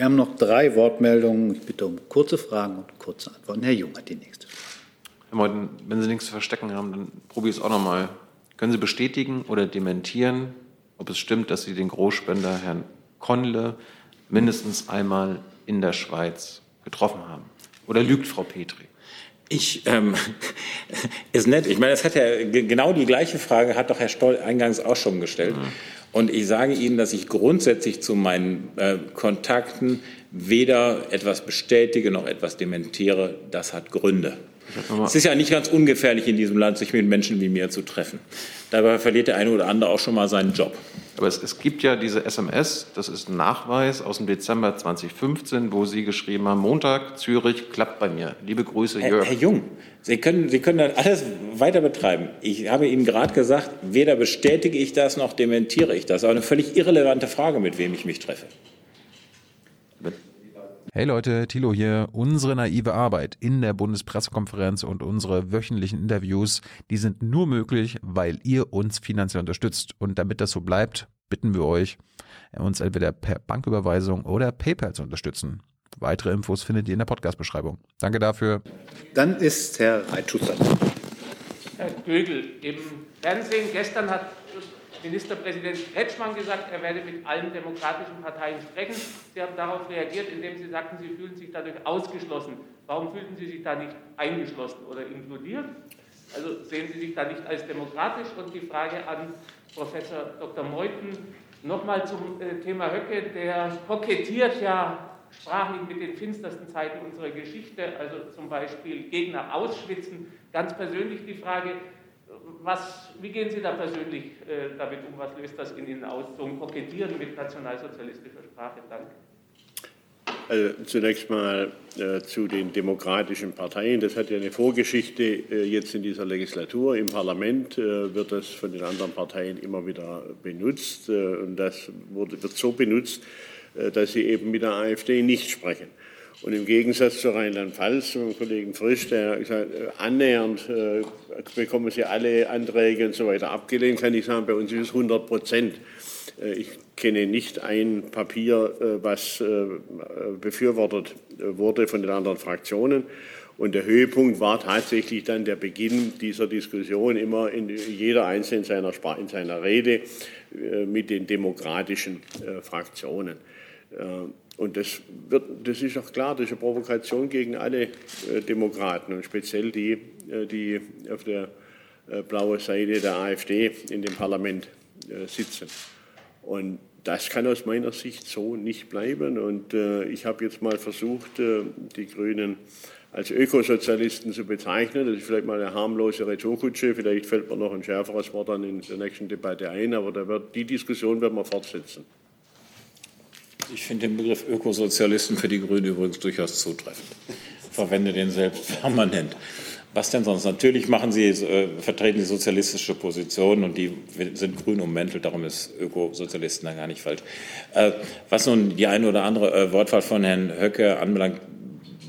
Wir haben noch drei Wortmeldungen. Ich bitte um kurze Fragen und kurze Antworten. Herr Jung hat die nächste. Herr Meuthen, wenn Sie nichts zu verstecken haben, dann probiere ich es auch noch mal. Können Sie bestätigen oder dementieren, ob es stimmt, dass Sie den Großspender Herrn Konle mindestens einmal in der Schweiz getroffen haben? Oder lügt Frau Petri? Ich, ähm, ist nett. Ich meine, das hat ja genau die gleiche Frage hat doch Herr Stoll eingangs auch schon gestellt. Mhm. Und ich sage Ihnen, dass ich grundsätzlich zu meinen äh, Kontakten weder etwas bestätige noch etwas dementiere. Das hat Gründe. Es ist ja nicht ganz ungefährlich in diesem Land, sich mit Menschen wie mir zu treffen. Dabei verliert der eine oder andere auch schon mal seinen Job. Aber es, es, gibt ja diese SMS, das ist ein Nachweis aus dem Dezember 2015, wo Sie geschrieben haben, Montag, Zürich, klappt bei mir. Liebe Grüße, Jörg. Herr, Herr Jung, Sie können, Sie können dann alles weiter betreiben. Ich habe Ihnen gerade gesagt, weder bestätige ich das noch dementiere ich das. Aber eine völlig irrelevante Frage, mit wem ich mich treffe. Hey Leute, Thilo hier. Unsere naive Arbeit in der Bundespressekonferenz und unsere wöchentlichen Interviews, die sind nur möglich, weil ihr uns finanziell unterstützt. Und damit das so bleibt, bitten wir euch, uns entweder per Banküberweisung oder PayPal zu unterstützen. Weitere Infos findet ihr in der Podcast-Beschreibung. Danke dafür. Dann ist Herr Reitschuster. Herr Gögel, im Fernsehen gestern hat Ministerpräsident Kretschmann gesagt, er werde mit allen demokratischen Parteien sprechen. Sie haben darauf reagiert, indem Sie sagten, Sie fühlen sich dadurch ausgeschlossen. Warum fühlten Sie sich da nicht eingeschlossen oder inkludiert? Also sehen Sie sich da nicht als demokratisch? Und die Frage an Professor Dr. Meuthen nochmal zum äh, Thema Höcke, der kokettiert ja sprachlich mit den finstersten Zeiten unserer Geschichte, also zum Beispiel Gegner ausschwitzen. Ganz persönlich die Frage, was, wie gehen Sie da persönlich äh, damit um? Was löst das in Ihnen aus, so ein Kokettieren mit nationalsozialistischer Sprache? Danke. Also zunächst mal äh, zu den demokratischen Parteien. Das hat ja eine Vorgeschichte äh, jetzt in dieser Legislatur. Im Parlament äh, wird das von den anderen Parteien immer wieder benutzt. Äh, und das wurde, wird so benutzt, äh, dass sie eben mit der AfD nicht sprechen. Und im Gegensatz zu Rheinland-Pfalz, zum Kollegen Frisch, der gesagt äh, annähernd äh, bekommen Sie alle Anträge und so weiter abgelehnt, kann ich sagen, bei uns ist es 100 Prozent. Äh, ich kenne nicht ein Papier, äh, was äh, befürwortet wurde von den anderen Fraktionen. Und der Höhepunkt war tatsächlich dann der Beginn dieser Diskussion immer in jeder Einzelnen seiner, in seiner Rede mit den demokratischen Fraktionen. Und das, wird, das ist auch klar, das ist eine Provokation gegen alle äh, Demokraten und speziell die, äh, die auf der äh, blauen Seite der AfD in dem Parlament sitzen. Und das kann aus meiner Sicht so nicht bleiben. Und äh, ich habe jetzt mal versucht, äh, die Grünen als Ökosozialisten zu bezeichnen. Das ist vielleicht mal eine harmlose Retourkutsche. Vielleicht fällt mir noch ein schärferes Wort dann in der nächsten Debatte ein. Aber wird, die Diskussion werden wir fortsetzen. Ich finde den Begriff Ökosozialisten für die Grünen übrigens durchaus zutreffend. Verwende den selbst permanent. Was denn sonst? Natürlich machen Sie, äh, vertreten die sozialistische Position und die sind grün ummäntelt, darum ist Ökosozialisten da gar nicht falsch. Äh, was nun die eine oder andere äh, Wortwahl von Herrn Höcke anbelangt,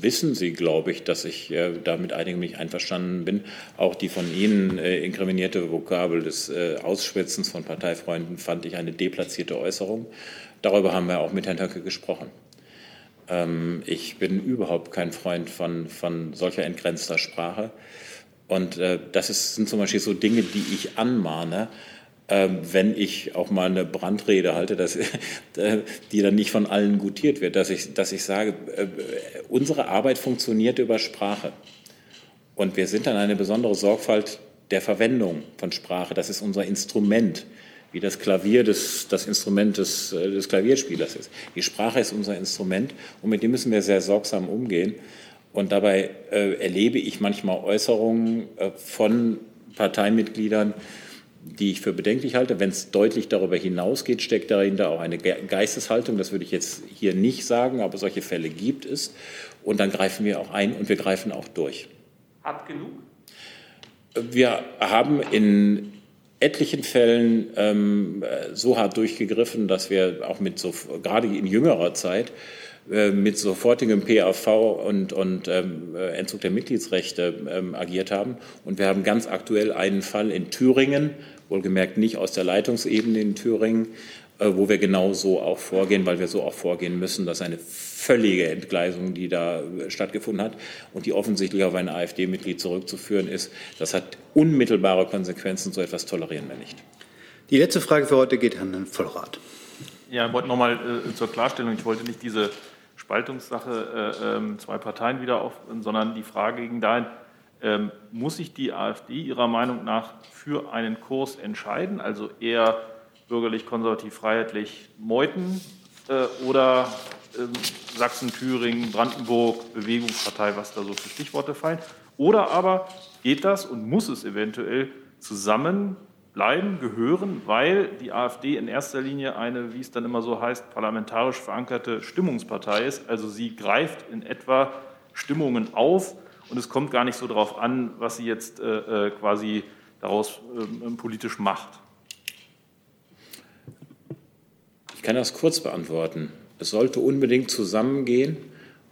wissen Sie, glaube ich, dass ich äh, da einigen nicht einverstanden bin. Auch die von Ihnen äh, inkriminierte Vokabel des äh, Ausschwitzens von Parteifreunden fand ich eine deplatzierte Äußerung. Darüber haben wir auch mit Herrn Höcke gesprochen. Ähm, ich bin überhaupt kein Freund von, von solcher entgrenzter Sprache. Und äh, das ist, sind zum Beispiel so Dinge, die ich anmahne, äh, wenn ich auch mal eine Brandrede halte, dass, äh, die dann nicht von allen gutiert wird, dass ich, dass ich sage, äh, unsere Arbeit funktioniert über Sprache. Und wir sind dann eine besondere Sorgfalt der Verwendung von Sprache. Das ist unser Instrument wie das Klavier des, das Instrument des, äh, des Klavierspielers ist. Die Sprache ist unser Instrument und mit dem müssen wir sehr sorgsam umgehen. Und dabei äh, erlebe ich manchmal Äußerungen äh, von Parteimitgliedern, die ich für bedenklich halte. Wenn es deutlich darüber hinausgeht, steckt dahinter auch eine Geisteshaltung. Das würde ich jetzt hier nicht sagen, aber solche Fälle gibt es. Und dann greifen wir auch ein und wir greifen auch durch. Hart genug? Wir haben in etlichen Fällen ähm, so hart durchgegriffen, dass wir auch mit so, gerade in jüngerer Zeit, äh, mit sofortigem PAV und, und ähm, Entzug der Mitgliedsrechte ähm, agiert haben. Und wir haben ganz aktuell einen Fall in Thüringen, wohlgemerkt nicht aus der Leitungsebene in Thüringen, äh, wo wir genau so auch vorgehen, weil wir so auch vorgehen müssen, dass eine völlige Entgleisung, die da äh, stattgefunden hat und die offensichtlich auf ein AfD-Mitglied zurückzuführen ist, das hat unmittelbare Konsequenzen. So etwas tolerieren wir nicht. Die letzte Frage für heute geht an Herrn Vollrath. Ja, ich wollte noch mal äh, zur Klarstellung. Ich wollte nicht diese Spaltungssache äh, äh, zwei Parteien wieder auf, sondern die Frage ging dahin, ähm, muss sich die AfD Ihrer Meinung nach für einen Kurs entscheiden, also eher bürgerlich-konservativ-freiheitlich Meuthen äh, oder ähm, Sachsen, Thüringen, Brandenburg, Bewegungspartei, was da so für Stichworte fallen? Oder aber geht das und muss es eventuell zusammen bleiben, gehören, weil die AfD in erster Linie eine, wie es dann immer so heißt, parlamentarisch verankerte Stimmungspartei ist. Also sie greift in etwa Stimmungen auf und es kommt gar nicht so darauf an, was sie jetzt äh, äh quasi daraus äh, politisch macht. Ich kann das kurz beantworten. Es sollte unbedingt zusammengehen.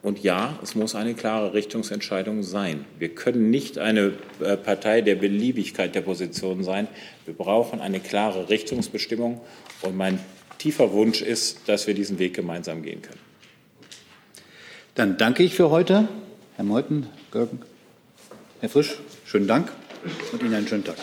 Und ja, es muss eine klare Richtungsentscheidung sein. Wir können nicht eine äh, Partei der Beliebigkeit der Position sein. Wir brauchen eine klare Richtungsbestimmung. Und mein tiefer Wunsch ist, dass wir diesen Weg gemeinsam gehen können. Dann danke ich für heute. Herr Meuthen, Görgen, Herr Frisch, schönen Dank und Ihnen einen schönen Tag.